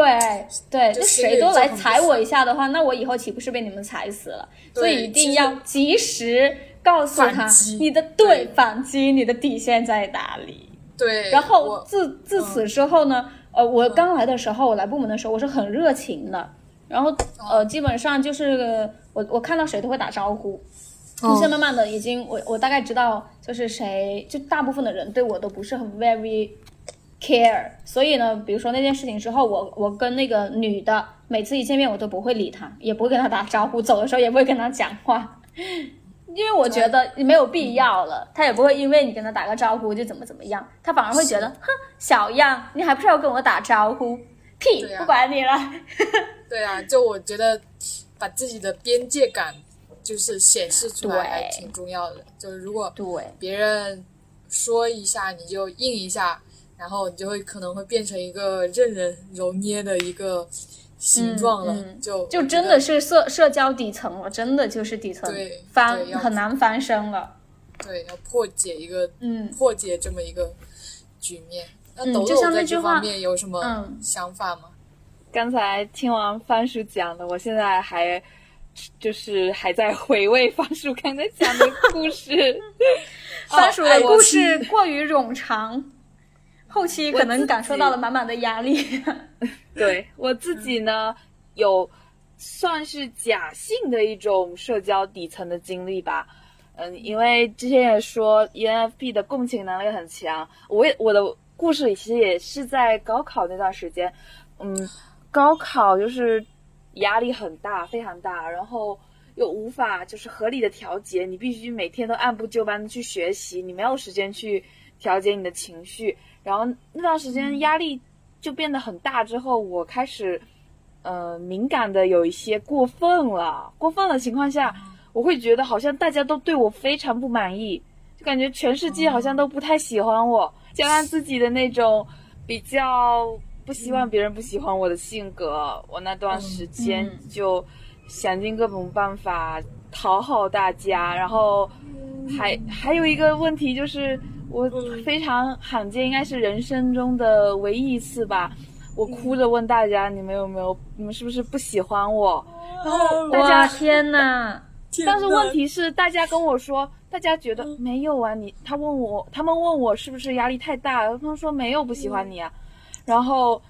对，就谁都来踩我一下的话，那我以后岂不是被你们踩死了？所以一定要及时告诉他你的对反击，你的底线在哪里？对。然后自自此之后呢，呃，我刚来的时候，我来部门的时候，我是很热情的，然后呃，基本上就是我我看到谁都会打招呼。现在慢慢的已经，我我大概知道就是谁，就大部分的人对我都不是很 very。care，所以呢，比如说那件事情之后，我我跟那个女的每次一见面，我都不会理她，也不会跟她打招呼，走的时候也不会跟她讲话，因为我觉得没有必要了。她也不会因为你跟她打个招呼就怎么怎么样，她反而会觉得，哼，小样，你还不是要跟我打招呼？屁，不管你了。对啊，就我觉得把自己的边界感就是显示出来还挺重要的。就是如果对别人说一下，你就应一下。然后你就会可能会变成一个任人揉捏的一个形状了，就就真的是社社交底层了，真的就是底层对翻很难翻身了。对，要破解一个嗯，破解这么一个局面。那抖抖在这方面有什么想法吗？刚才听完番薯讲的，我现在还就是还在回味番薯刚才讲的故事。番薯的故事过于冗长。后期可能感受到了满满的压力。对我自己呢，有算是假性的一种社交底层的经历吧。嗯，因为之前也说 ENFP 的共情能力很强。我也我的故事里其实也是在高考那段时间。嗯，高考就是压力很大，非常大，然后又无法就是合理的调节，你必须每天都按部就班的去学习，你没有时间去调节你的情绪。然后那段时间压力就变得很大，之后我开始，呃，敏感的有一些过分了。过分的情况下，我会觉得好像大家都对我非常不满意，就感觉全世界好像都不太喜欢我。加上自己的那种比较不希望别人不喜欢我的性格，我那段时间就想尽各种办法讨好大家，然后还还有一个问题就是，我非常罕见，应该是人生中的唯一一次吧。我哭着问大家，你们有没有，你们是不是不喜欢我？然后大家，天呐！但是问题是，大家跟我说，大家觉得没有啊，你他问我，他们问我是不是压力太大，他们说没有，不喜欢你啊。然后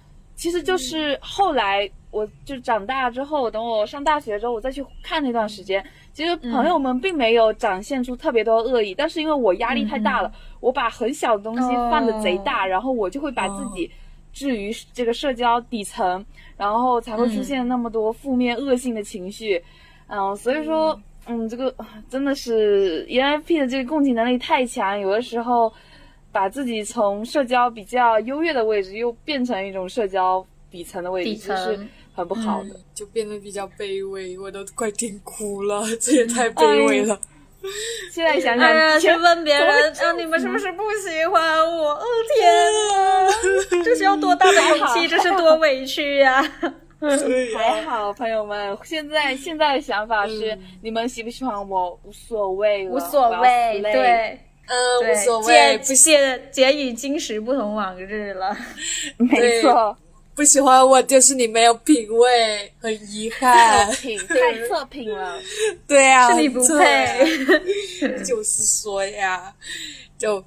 其实就是后来我就长大之后，等我上大学之后，我再去看那段时间，其实朋友们并没有展现出特别多恶意，但是因为我压力太大了，我把很小的东西放的贼大，然后我就会把自己置于这个社交底层，然后才会出现那么多负面恶性的情绪。嗯，所以说，嗯，这个真的是 ENFP 的这个共情能力太强，有的时候把自己从社交比较优越的位置，又变成一种社交底层的位置，这是很不好的。就变得比较卑微，我都快听哭了，这也太卑微了。现在想想，哎呀，去问别人啊，你们是不是不喜欢我？哦 天哪，这是要多大的勇气，这是多委屈呀！还好，朋友们，现在现在的想法是，嗯你们喜不喜欢我无所谓了，无所谓，对嗯，对，无所谓，借不喜借借以今时不同往日了。没错，不喜欢我就是你没有品味，很遗憾。品太测评了。对啊，是你不配。就是说呀，就，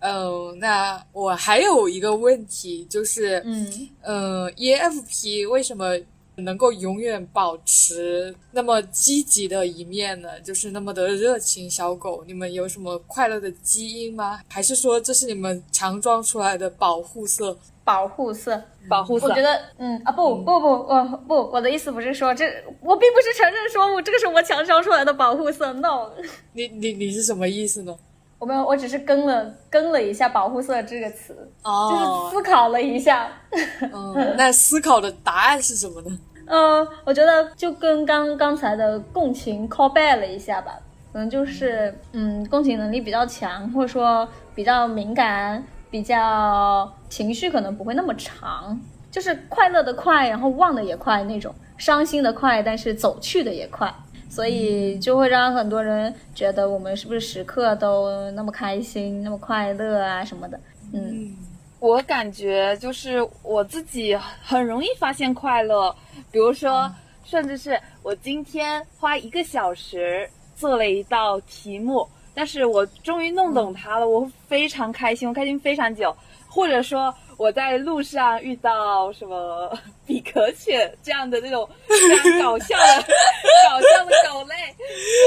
嗯、那我还有一个问题，就是，嗯嗯、，EFP 为什么能够永远保持那么积极的一面呢？就是那么的热情小狗，你们有什么快乐的基因吗？还是说这是你们强装出来的保护色？保护色，保护色我觉得，嗯啊不不不，我不我的意思不是说这，我并不是承认说我这个是我强装出来的保护色，no，你你你是什么意思呢？我没有，我只是跟了跟了一下保护色这个词，就是哦，思考了一下。嗯，那思考的答案是什么呢？嗯，我觉得就跟刚刚才的共情 call back 了一下吧，可能就是嗯，共情能力比较强，或者说比较敏感，比较情绪可能不会那么长，就是快乐的快，然后忘的也快那种，伤心的快，但是走去的也快。所以就会让很多人觉得我们是不是时刻都那么开心、那么快乐啊什么的。嗯我感觉就是我自己很容易发现快乐，比如说，甚至是我今天花一个小时做了一道题目，但是我终于弄懂它了，我非常开心，我开心非常久。或者说我在路上遇到什么比格犬这样的那种非常搞笑的 搞笑的狗类，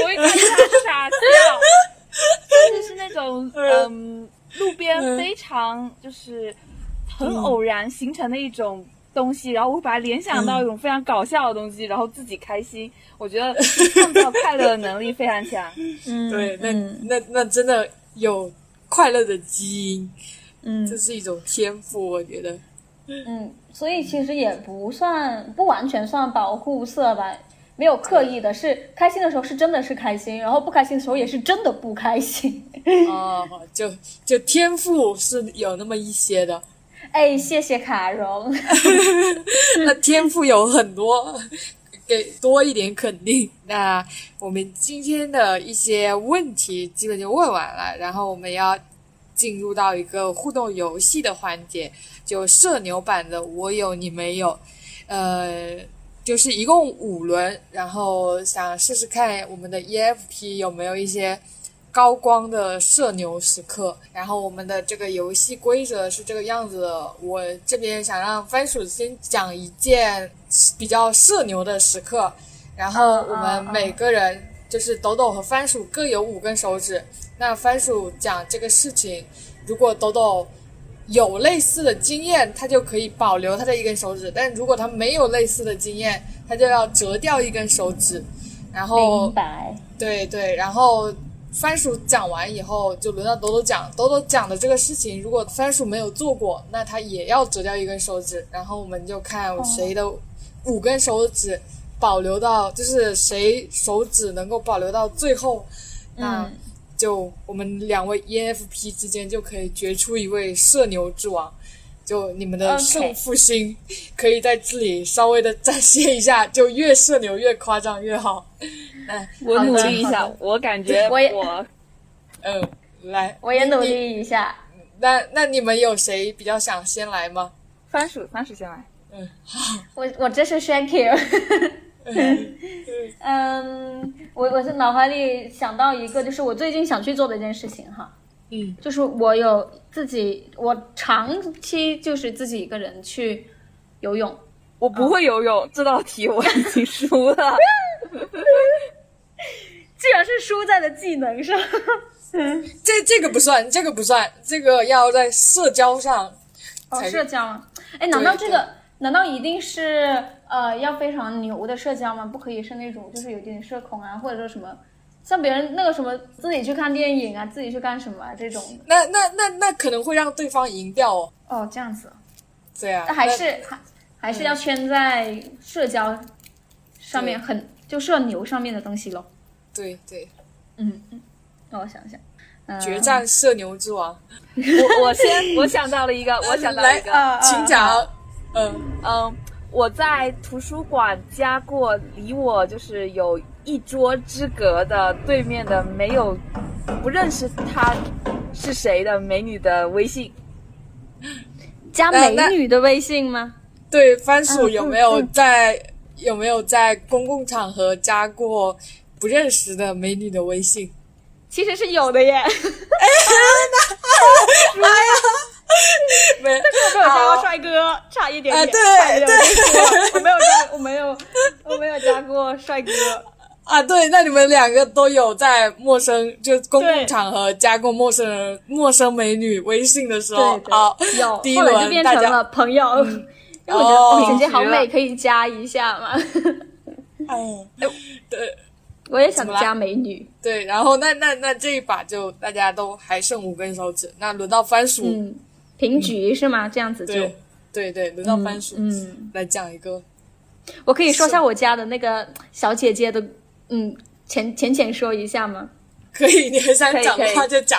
我会看着它傻笑，甚至是那种嗯路边非常就是很偶然形成的一种东西，然后我会把它联想到一种非常搞笑的东西，然后自己开心。我觉得 创造快乐的能力非常强。嗯，对，那、嗯那那真的有快乐的基因，嗯这是一种天赋，我觉得。嗯，所以其实也不算不完全算保护色吧，没有刻意的，是开心的时候是真的是开心，然后不开心的时候也是真的不开心。哦，就就天赋是有那么一些的，哎，谢谢卡荣。那天赋有很多，给多一点肯定。那我们今天的一些问题基本就问完了，然后我们要进入到一个互动游戏的环节，就社牛版的我有你没有，呃，就是一共五轮，然后想试试看我们的 EFP 有没有一些。高光的射牛时刻，然后我们的这个游戏规则是这个样子的。我这边想让番薯先讲一件比较射牛的时刻，然后我们每个人就是抖抖和番薯各有五根手指。那番薯讲这个事情，如果抖抖有类似的经验，他就可以保留他的一根手指；但如果他没有类似的经验，他就要折掉一根手指。然后明白。对对，然后番薯讲完以后，就轮到抖抖讲。抖抖讲的这个事情，如果番薯没有做过，那他也要折掉一根手指。然后我们就看谁的五根手指保留到，就是谁手指能够保留到最后，那嗯就我们两位 ENFP 之间就可以决出一位社牛之王。就你们的胜负心可以在这里稍微的展现一下，就越社牛越夸张越好。那 我努力一下，我感觉我也我嗯，来，我也努。力一下。那那你们有谁比较想先来吗？番薯，番薯先来。嗯，好我我这是 thank you。嗯，我我是脑海里想到一个，就是我最近想去做的一件事情哈，嗯，就是我有自己，我长期就是自己一个人去游泳。我不会游泳，这道题我已经输了。既然是输在了技能上，这这个不算，这个不算，这个要在社交上哦，社交吗？哎，难道这个难道一定是呃要非常牛的社交吗？不可以是那种就是有点社恐啊，或者说什么像别人那个什么自己去看电影啊，自己去干什么啊这种？那那那那可能会让对方赢掉哦。哦，这样子，对啊，那还是还还是要圈在社交上面很就社牛上面的东西咯。对对，嗯嗯，让我想想，嗯、决战社牛之王，我我先，我想到了一个，我想到了一个，请讲。嗯，嗯，我在图书馆加过离我就是有一桌之隔的对面的没有不认识她是谁的美女的微信。加美女的微信吗？对，番薯嗯有没有在、有没有在公共场合加过不认识的美女的微信？其实是有的耶，没，但是我没有加过帅哥，差一点点，对对差一点点我没有加，我没有，我没有加过帅哥。啊，对，那你们两个都有在陌生就公共场合加过陌生人、陌生美女微信的时候，对对。好，有，第一后来就变成了朋友，因为我觉得哦。哦姐姐好美，可以加一下嘛。哎，对。我也想加美女，对，然后那那那这一把就大家都还剩五根手指，那轮到番薯，嗯，平局是吗？这样子就，对对对，轮到番薯、嗯，来讲一个，我可以说下我家的那个小姐姐的，嗯，浅浅浅说一下吗？可以，你很想讲的话就讲，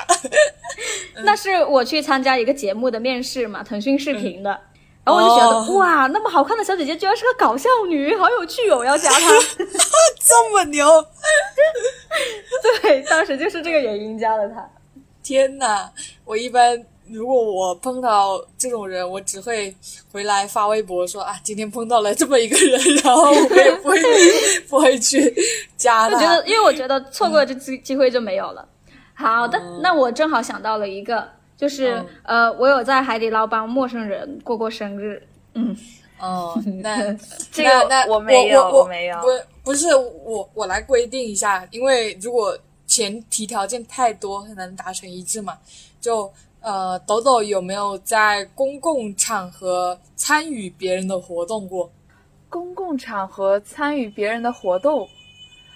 那是我去参加一个节目的面试嘛，腾讯视频的。然后我就觉得、哦哇，那么好看的小姐姐居然是个搞笑女，好有趣哦，我要加她。这么牛，对，当时就是这个原因加了她。天哪！我一般如果我碰到这种人，我只会回来发微博说啊，今天碰到了这么一个人，然后我也不会不会去加他我觉得，。因为我觉得错过这机机会就没有了。好的，那我正好想到了一个，就是、呃，我有在海底捞帮陌生人过过生日。嗯，哦，那这那那我没有，我没有。不不是我我来规定一下，因为如果前提条件太多，很难达成一致嘛。就呃，抖抖有没有在公共场合参与别人的活动过？公共场合参与别人的活动，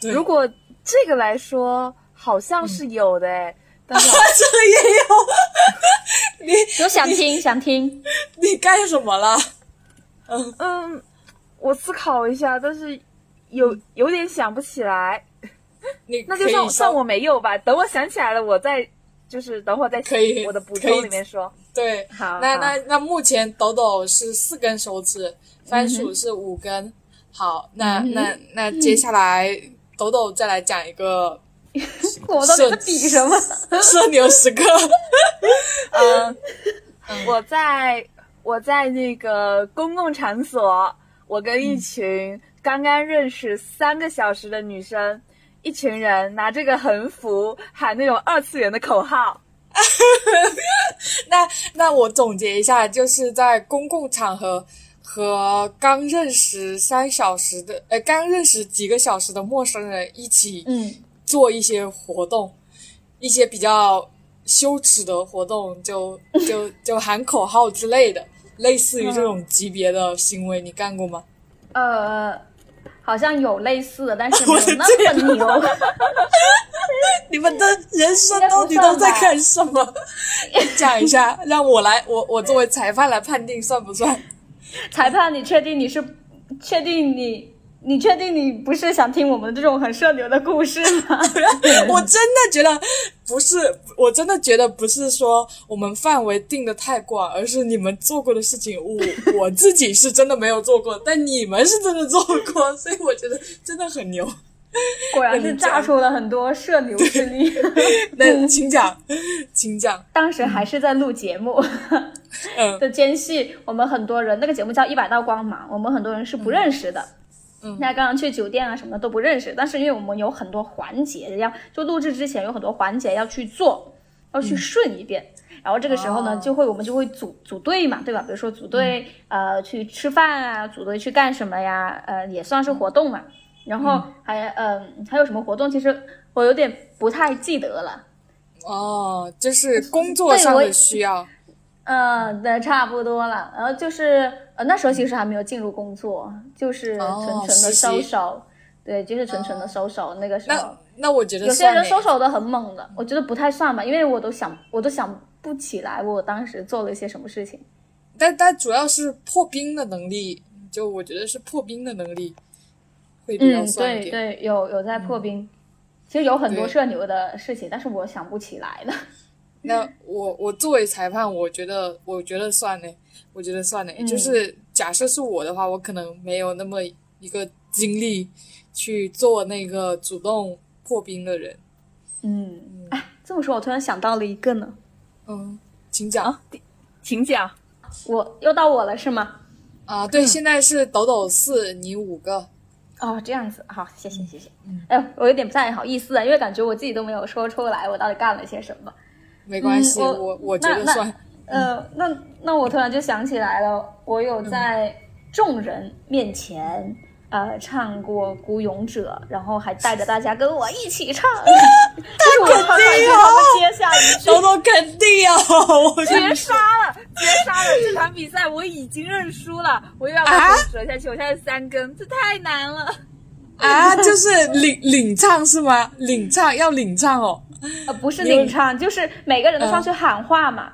对如果这个来说，好像是有的哎。但是这个也有，你我想听，想听。你干什么了？嗯嗯，我思考一下，但是有有点想不起来，你那就算算我没有吧。等我想起来了，我再就是等会儿再可以我的补充里面说。对。好，好那那那目前抖抖是四根手指，番嗯薯是五根。好，那那那接下来抖抖再来讲一个 我到底在比什么？社牛时刻。嗯，我在我在那个公共场所，我跟一群刚刚认识三个小时的女生，一群人拿这个横幅喊那种二次元的口号。那那我总结一下，就是在公共场合和刚认识三小时的，呃，刚认识几个小时的陌生人一起嗯，做一些活动，一些比较羞耻的活动，就就就喊口号之类的，类似于这种级别的行为，你干过吗？呃，好像有类似的，但是没 我有那么牛。你们的人生到底都在干什么？讲一下，让我来，我我作为裁判来判定算不算？裁判，你确定你是？确定你？你确定你不是想听我们这种很社牛的故事吗？我真的觉得不是，我真的觉得不是说我们范围定的太广，而是你们做过的事情，我我自己是真的没有做过，但你们是真的做过，所以我觉得真的很牛。果然是炸出了很多社牛之力。那请讲，请讲。当时还是在录节目嗯 的间隙，我们很多人那个节目叫《一百道光芒》，我们很多人是不认识的。嗯那刚刚去酒店啊什么的都不认识，但是因为我们有很多环节要，就录制之前有很多环节要去做，要去顺一遍。然后这个时候呢，就会我们就会组组队嘛，对吧？比如说组队、呃去吃饭啊，组队去干什么呀？呃，也算是活动嘛。然后还嗯、还有什么活动？其实我有点不太记得了。哦，就是工作上的需要。嗯，对，差不多了。然后就是呃，那时候其实还没有进入工作，就是纯哦纯的收手，对，就是纯纯的收手。那个时候那，那我觉得有些人收手的很猛的，我觉得不太算吧，因为我都想，我都想不起来我当时做了一些什么事情。但但主要是破冰的能力，就我觉得是破冰的能力会比较嗯，算一点。对对，有有在破冰。其实有很多对社牛的事情，但是我想不起来了。那我我作为裁判，我觉得我觉得算呢，我觉得算呢。嗯就是假设是我的话，我可能没有那么一个精力去做那个主动破冰的人。嗯，哎，这么说，我突然想到了一个呢。嗯，请讲啊请讲。我又到我了是吗？啊。嗯对，现在是抖抖四，你五个。哦，这样子，好，谢谢谢谢。哎呦，我有点不太好意思啊，因为感觉我自己都没有说出来，我到底干了些什么。没关系，嗯我我我觉得那算。呃，那那我突然就想起来了，我有在众人面前。呃，唱过《孤勇者》，然后还带着大家跟我一起唱，但是 我唱上一句，他们接下一句，抖抖肯定要，我绝杀了，绝杀了！这场比赛我已经认输了，我又要把啊手折下去，我现在三根，这太难了。啊，就是领领唱是吗？领唱要领唱哦。呃，不是领唱，就是每个人都上去喊话嘛。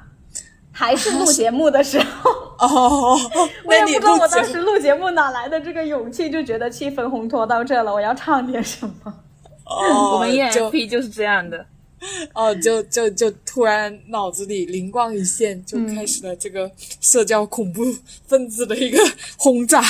还是录节目的时候，哦，我也不知道我当时录节目哪来的这个勇气，就觉得气氛烘托到这了，我要唱点什么。哦，我们就 ENFP 就是这样的。哦，就就就突然脑子里灵光一现，就开始了这个社交恐怖分子的一个轰炸。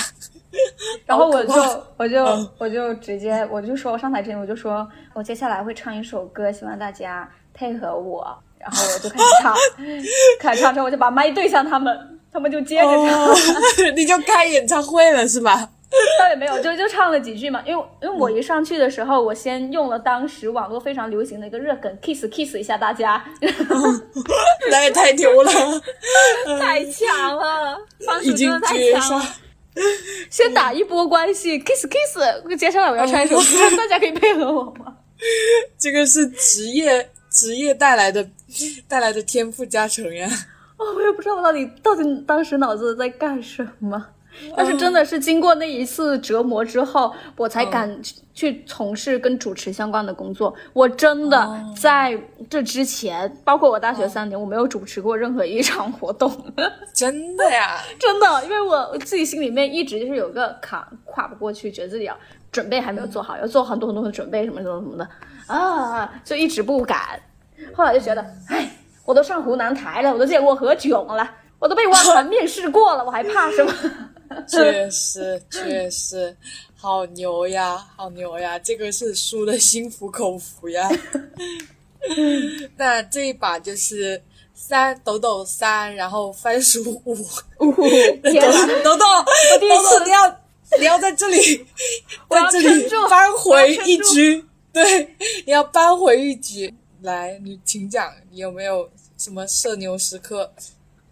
然后我就我就嗯我就直接我就说我上台之前我就说我接下来会唱一首歌，希望大家配合我。然后我就开始唱，开始唱之后我就把麦对向他们，他们就接着唱。哦，你就开演唱会了是吧？倒也没有，就就唱了几句嘛。因为因为我一上去的时候，我先用了当时网络非常流行的一个热梗 kiss kiss 一下大家，那也太牛了，太强了，方已经叔真的太绝强了杀。。先打一波关系 kiss kiss。接下来我要唱一首歌，大家可以配合我吗？这个是职业职业带来的带来的天赋加成呀。哦，我也不知道我到底到底当时脑子在干什么。但是真的是经过那一次折磨之后，我才敢去从事跟主持相关的工作。我真的在这之前，包括我大学三年，我没有主持过任何一场活动。真的呀？真的，因为我自己心里面一直就是有个坎跨不过去，觉得自己要准备还没有做好，要做很多很多的准备，什么什么什么的啊，就一直不敢。后来就觉得，哎，我都上湖南台了，我都见过何炅了，我都被汪涵面试过了，我还怕什么？确实确实，好牛呀，好牛呀！这个是输的心服口服呀。那这一把就是三抖抖三，然后番薯五。天哪！抖抖，第一次抖抖，你要你要在这里，在这里扳回一局。对，你要扳回一局。来，你请讲，你有没有什么社牛时刻？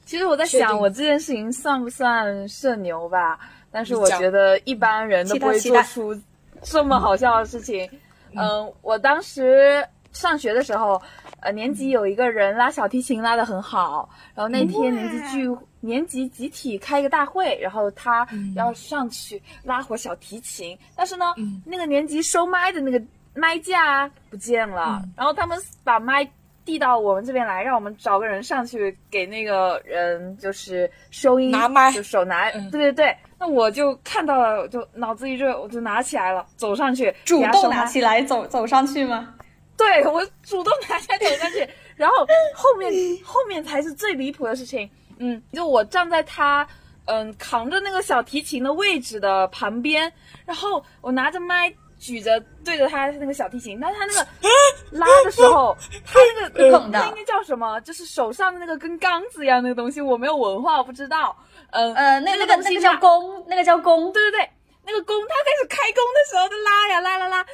其实我在想，我这件事情算不算社牛吧？但是我觉得一般人都不会做出这么好笑的事情。嗯，我当时上学的时候，呃，年级有一个人拉小提琴拉得很好，然后那天年级聚年级集体开一个大会，然后他要上去拉会小提琴，但是呢，嗯。那个年级收麦的那个麦架不见了，然后他们把麦递到我们这边来，让我们找个人上去给那个人就是收音拿麦就手拿，嗯对对对。那我就看到了，我就脑子一热，我就拿起来了，走上去主动拿起来走走上去吗？对我主动拿起来走上去，然后后面后面才是最离谱的事情。嗯，就我站在他嗯扛着那个小提琴的位置的旁边，然后我拿着麦举着对着他那个小提琴，但是他那个拉的时候，他那个碰到他应该叫什么？就是手上的那个跟缸子一样那个东西，我没有文化，我不知道。嗯呃，那那个那个叫弓，那个叫弓，对对对。那个弓，他开始开弓的时候就拉呀拉拉拉，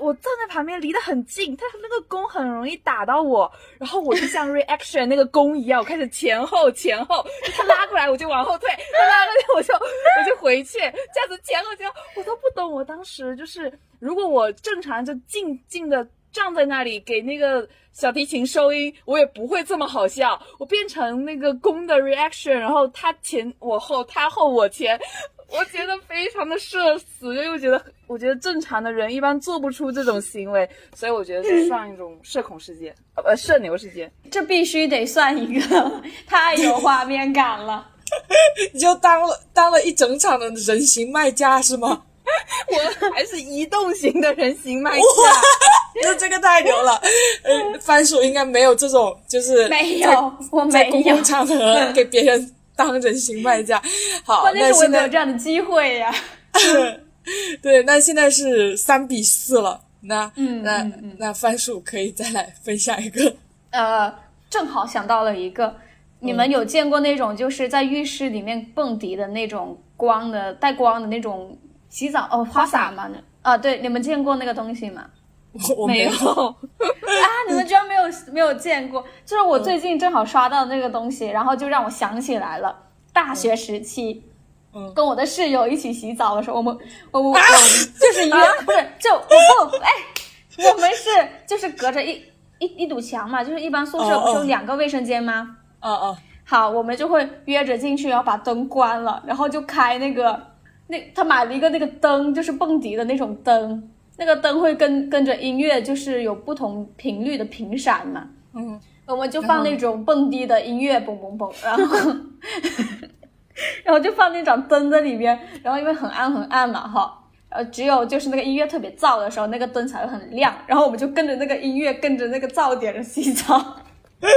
我站在旁边离得很近，他那个弓很容易打到我，然后我就像 reaction 那个弓一样，我开始前后前后，他拉过来我就往后退，他拉过来我就我就回去，这样子前后前后，我都不懂。我当时就是，如果我正常就静静的站在那里给那个小提琴收音，我也不会这么好笑。我变成那个弓的 reaction，然后他前我后，他后我前。我觉得非常的社死，又觉得我觉得正常的人一般做不出这种行为，所以我觉得是 算一种社恐事件，呃，社牛事件。这必须得算一个，太有画面感了。你就当了当了一整场的人形卖家是吗？我还是移动型的人形卖家，那这个太牛了。呃，番薯应该没有这种，就是没有，我没有在公共场合给别人。当人形卖家，好，关键是我没有这样的机会呀。对，那现在是三比四了。那，那那番薯可以再来分享一个。呃，正好想到了一个，你们有见过那种就是在浴室里面蹦迪的那种光的带光的那种洗澡哦花洒吗？啊，对，你们见过那个东西吗？我没有啊！你们居然没有没有见过？就是我最近正好刷到那个东西，然后就让我想起来了大学时期，嗯，跟我的室友一起洗澡的时候，我们我我就是一个不是就我不哎，我们是就是隔着一一一堵墙嘛，就是一般宿舍不是有两个卫生间吗？嗯嗯，好，我们就会约着进去，然后把灯关了，然后就开那个那他买了一个那个灯，就是蹦迪的那种灯。那个灯会跟跟着音乐，就是有不同频率的频闪嘛。嗯，我们就放那种蹦迪的音乐，嘣嘣嘣，然后，然后就放那盏灯在里边，然后因为很暗很暗嘛，哈，呃，只有就是那个音乐特别燥的时候，那个灯才会很亮，然后我们就跟着那个音乐，跟着那个噪点洗澡。在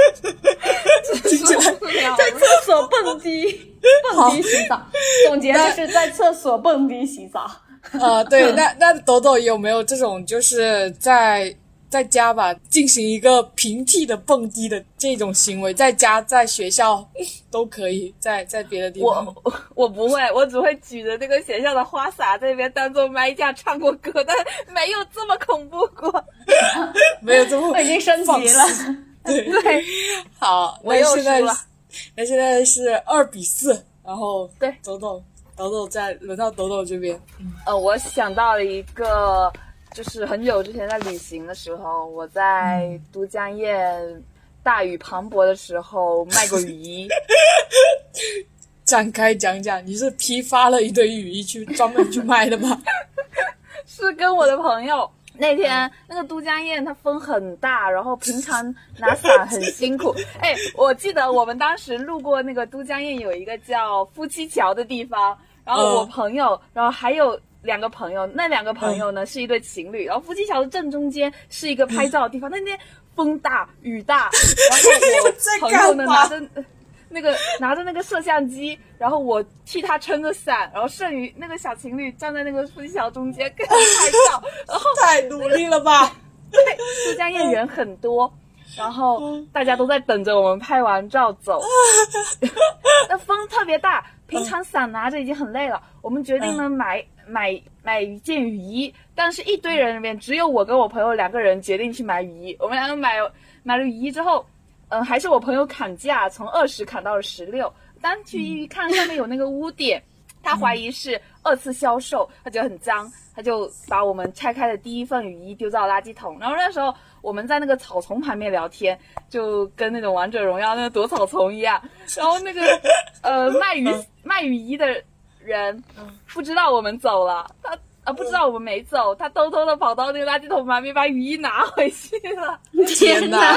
厕所蹦迪，蹦迪洗澡。总结就是在厕所蹦迪洗澡。啊，对，那那抖抖有没有这种，就是在在家吧进行一个平替的蹦迪的这种行为，在家在学校都可以，在在别的地方，我我不会，我只会举着那个学校的花洒在那边当做麦架唱过歌，但没有这么恐怖过，没有这么，我已经升级了，对对，好，那现在那现在是二比四，然后对，抖抖。抖抖在轮到抖抖这边，呃，我想到了一个，就是很久之前在旅行的时候，我在都江堰大雨磅礴的时候卖过雨衣。展开讲讲，你是批发了一堆雨衣去专门去卖的吗？是跟我的朋友。那天那个都江堰它风很大，然后平常拿伞很辛苦。哎，我记得我们当时路过那个都江堰有一个叫夫妻桥的地方。然后我朋友，然后还有两个朋友，那两个朋友呢是一对情侣。然后夫妻桥的正中间是一个拍照的地方。那天风大雨大，然后我朋友呢拿着那个拿着那个摄像机，然后我替他撑着伞，然后剩余那个小情侣站在那个夫妻桥中间给他拍照。然后太努力了吧？对，都江堰人很多，然后大家都在等着我们拍完照走。那风特别大。平常伞拿着已经很累了，我们决定呢买买买一件雨衣，但是一堆人里面只有我跟我朋友两个人决定去买雨衣。我们两个买买了雨衣之后，嗯，还是我朋友砍价，从二十砍到了十六。单去一看上面有那个污点，他怀疑是二次销售，他觉得很脏，他就把我们拆开的第一份雨衣丢到垃圾桶。然后那时候。我们在那个草丛旁边聊天，就跟那种王者荣耀那个躲草丛一样。然后那个呃卖雨卖雨衣的人不知道我们走了，他啊不知道我们没走，他偷偷的跑到那个垃圾桶旁边把雨衣拿回去了。天哪，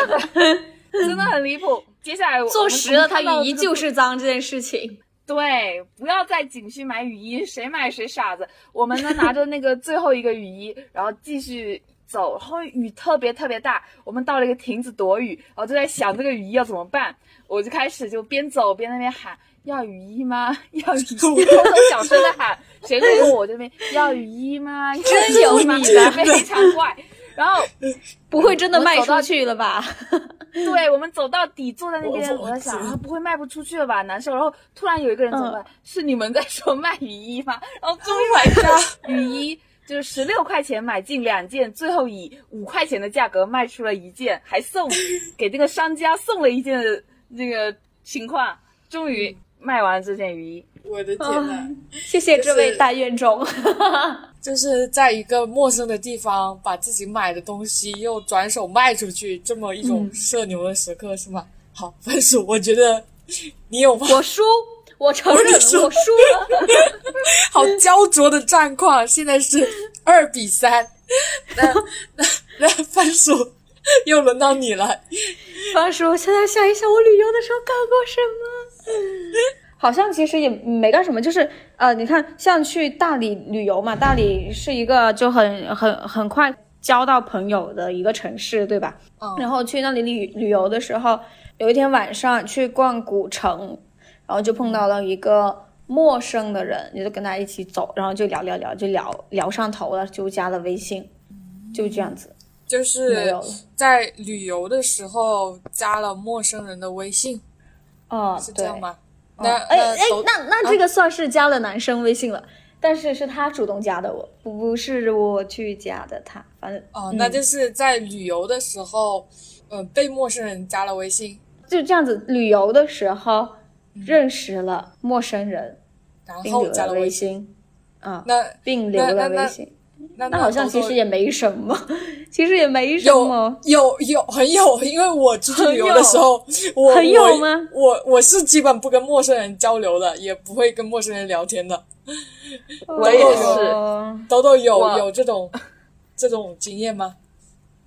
真的很离谱。接下来我坐实了他雨衣就是脏这件事情。对，不要在景区买雨衣，谁买谁傻子。我们呢拿着那个最后一个雨衣，然后继续。走，然后雨特别特别大，我们到了一个亭子躲雨，然后就在想这个雨衣要怎么办。我就开始就边走边那边喊 要雨衣吗？要雨衣？偷偷小声的喊，谁路过我这边要雨衣吗？真有你的，非常怪。然后不会真的卖出去了吧？对，我们走到底坐在那边，我在想啊，不会卖不出去了吧？难受。然后突然有一个人走过来，是你们在说卖雨衣吗？然后终于买到雨衣，就是十六块钱买进两件，最后以五块钱的价格卖出了一件，还送 给这个商家送了一件的那个情况，终于卖完这件雨衣。我的天呐！谢谢这位大冤种。就是在一个陌生的地方，把自己买的东西又转手卖出去，这么一种社牛的时刻，是吗？好，分数，我觉得你有吗？我输，我承认我输了。好焦灼的战况，现在是 二比三。那那那番薯又轮到你了。番薯，我现在想一想，我旅游的时候干过什么？好像其实也没干什么，就是呃，你看，像去大理旅游嘛，大理是一个就很很很快交到朋友的一个城市，对吧？嗯。然后去那里旅旅游的时候，有一天晚上去逛古城，然后就碰到了一个陌生的人，你就跟他一起走，然后就聊聊聊，就聊聊上头了，就加了微信，就这样子。就是在旅游的时候加了陌生人的微信。哦，是这样吗？那哎哎，那那这个算是加了男生微信了，但是是他主动加的我，不是我去加的他，反正哦，那就是在旅游的时候，呃，被陌生人加了微信，就这样子，旅游的时候认识了陌生人，然后加了微信，啊，那并留了微信。那那好像其实也没什么，其实也没什么。有有很有，因为我出去旅游的时候，我很有吗？我我是基本不跟陌生人交流的，也不会跟陌生人聊天的。我也是，豆豆有有这种这种经验吗？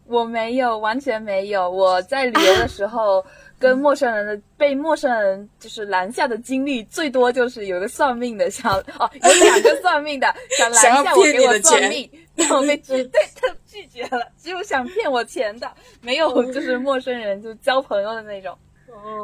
我没有，完全没有。我在旅游的时候。跟陌生人的被陌生人就是拦下的经历最多就是有个算命的想哦有两个算命的 想拦下我给我算命，但我被拒 对他拒绝了，只有想骗我钱的，没有就是陌生人就交朋友的那种。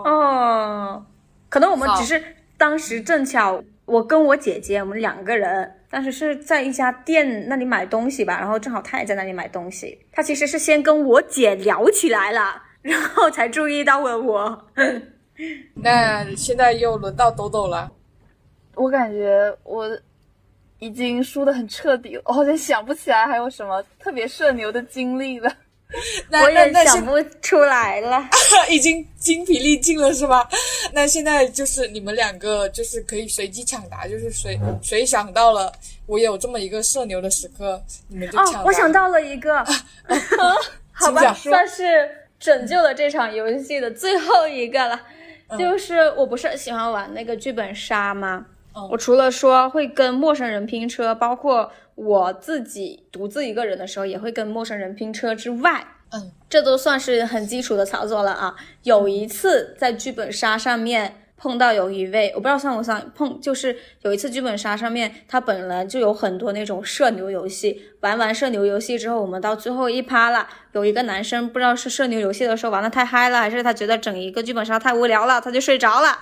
哦，可能我们只是当时正巧我跟我姐姐我们两个人，当时是在一家店那里买东西吧，然后正好她也在那里买东西，她其实是先跟我姐聊起来了。然后才注意到了我。那现在又轮到抖抖了。我感觉我已经输的很彻底了，我好像想不起来还有什么特别社牛的经历了。我也想不出来了，已经精疲力尽了是吧？那现在就是你们两个就是可以随机抢答，就是谁谁想到了我有这么一个社牛的时刻，你们就抢。哦，我想到了一个，好吧，算是。拯救了这场游戏的最后一个了，就是我不是喜欢玩那个剧本杀吗？我除了说会跟陌生人拼车，包括我自己独自一个人的时候也会跟陌生人拼车之外，嗯，这都算是很基础的操作了啊。有一次在剧本杀上面。碰到有一位，我不知道算不算碰，就是有一次剧本杀上面，他本来就有很多那种社牛游戏，玩完社牛游戏之后，我们到最后一趴了，有一个男生不知道是社牛游戏的时候玩的太嗨了，还是他觉得整一个剧本杀太无聊了，他就睡着了。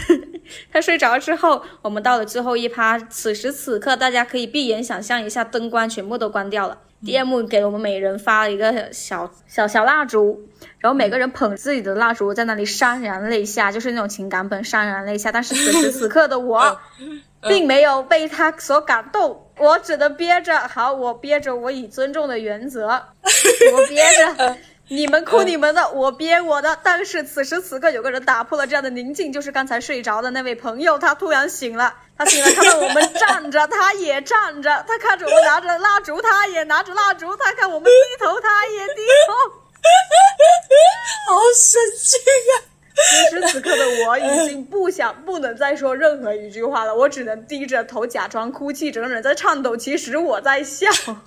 他睡着之后，我们到了最后一趴，此时此刻大家可以闭眼想象一下，灯光全部都关掉了。DM 给我们每人发了一个小小小蜡烛，然后每个人捧自己的蜡烛在那里潸然泪下，就是那种情感本潸然泪下。但是此时此刻的我，并没有被他所感动，我只能憋着。好，我憋着，我以尊重的原则，我憋着。你们哭你们的，我憋我的。但是此时此刻，有个人打破了这样的宁静，就是刚才睡着的那位朋友，他突然醒了。他醒了，看到我们 站着，他也站着。他看着我们拿着蜡烛，他也拿着蜡烛。他看我们低头，他也低头。好神经啊！此时此刻的我已经不想、不能再说任何一句话了，我只能低着头假装哭泣，整个人在颤抖。其实我在笑。啊，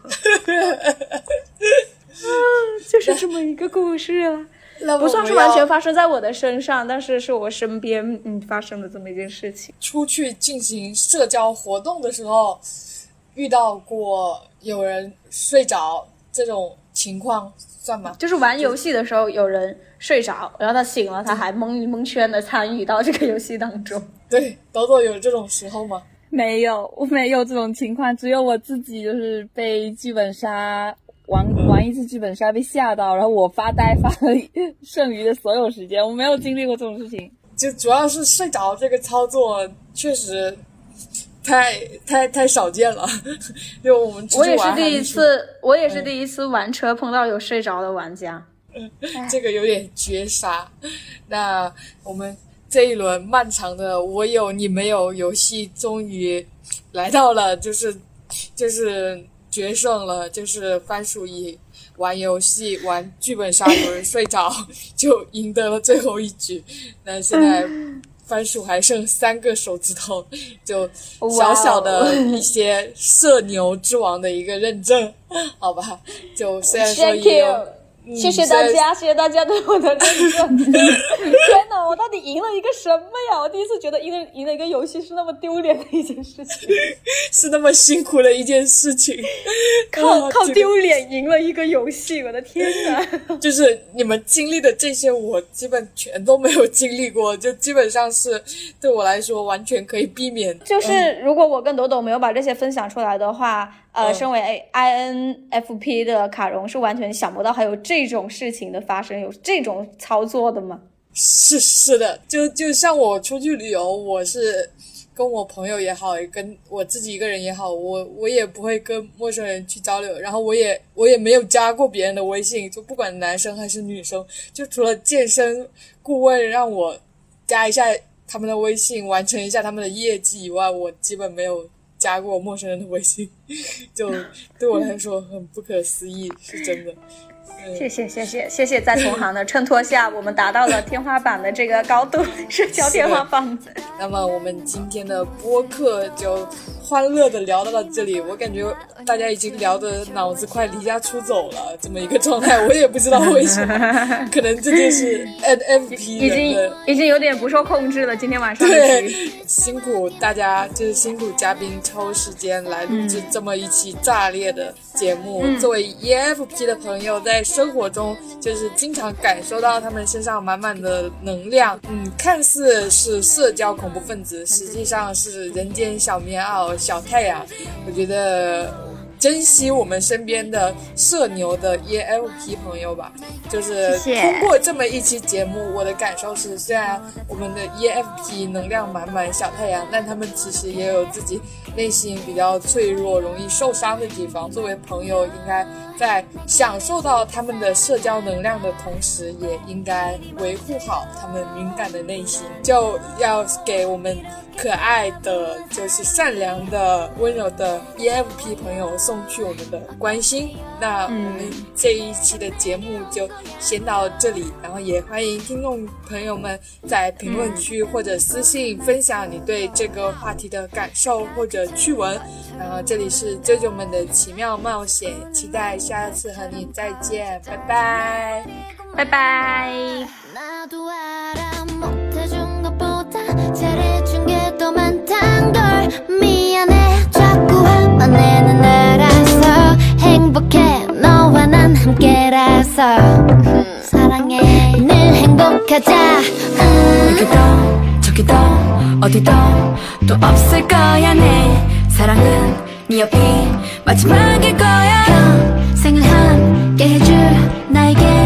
就是这么一个故事啊，不算是完全发生在我的身上，但是是我身边嗯发生的这么一件事情。出去进行社交活动的时候，遇到过有人睡着这种。情况算吗？就是玩游戏的时候有人睡着，然后他醒了，他还蒙蒙圈的参与到这个游戏当中。对，豆豆有这种时候吗？没有，我没有这种情况，只有我自己就是被剧本杀玩玩一次剧本杀被吓到，然后我发呆发了 剩余的所有时间，我没有经历过这种事情。就主要是睡着这个操作确实太太太少见了，就我们我也是第一次，我也是第一次玩车碰到有睡着的玩家，这个有点绝杀。那我们。这一轮漫长的我有你没有游戏终于来到了，就是就是决胜了，就是番薯一玩游戏玩剧本杀有人睡着 就赢得了最后一局。那现在番薯还剩三个手指头，就小小的一些社牛之王的一个认证，好吧？就虽然说也有。谢谢大家，谢谢大家对我的认证。天哪，我到底赢了一个什么呀？我第一次觉得赢了赢了一个游戏是那么丢脸的一件事情，是那么辛苦的一件事情。靠靠丢脸赢了一个游戏，我的天哪！就是你们经历的这些，我基本全都没有经历过，就基本上是对我来说完全可以避免。就是如果我跟朵朵没有把这些分享出来的话。呃，身为 I N F P 的卡荣是完全想不到还有这种事情的发生，有这种操作的吗？是是的，就就像我出去旅游，我是跟我朋友也好，跟我自己一个人也好，我我也不会跟陌生人去交流，然后我也我也没有加过别人的微信，就不管男生还是女生，就除了健身顾问让我加一下他们的微信，完成一下他们的业绩以外，我基本没有。加过陌生人的微信，就对我来说很不可思议，是真的。谢谢谢谢谢谢，在同行的衬托下，我们达到了天花板的这个高度，社交天花板。那么我们今天的播客就欢乐的聊到了这里，我感觉大家已经聊的脑子快离家出走了，这么一个状态，我也不知道为什么，可能这就是 NFP 已经已经有点不受控制了。今天晚上对，辛苦大家，就是辛苦嘉宾抽时间来录制这么一期炸裂的节目。作为 EFP 的朋友，在生活中就是经常感受到他们身上满满的能量，嗯，看似是社交恐怖分子，实际上是人间小棉袄、小太阳。我觉得珍惜我们身边的社牛的 EFP 朋友吧。就是通过这么一期节目，我的感受是，虽然我们的 EFP 能量满满、小太阳，但他们其实也有自己内心比较脆弱、容易受伤的地方。作为朋友，应该。在享受到他们的社交能量的同时，也应该维护好他们敏感的内心，就要给我们可爱的、就是善良的、温柔的 EFP 朋友送去我们的关心。那我们这一期的节目就先到这里，然后也欢迎听众朋友们在评论区或者私信分享你对这个话题的感受或者趣闻。然后这里是舅舅们的奇妙冒险，期待下次和你再见，拜拜，拜拜。 함께라서 사랑해 늘 행복하자 음. 여기도 저기도 어디도 또 없을 거야 내 사랑은 네 옆이 마지막일 거야 평생을 함께 해줄 나에게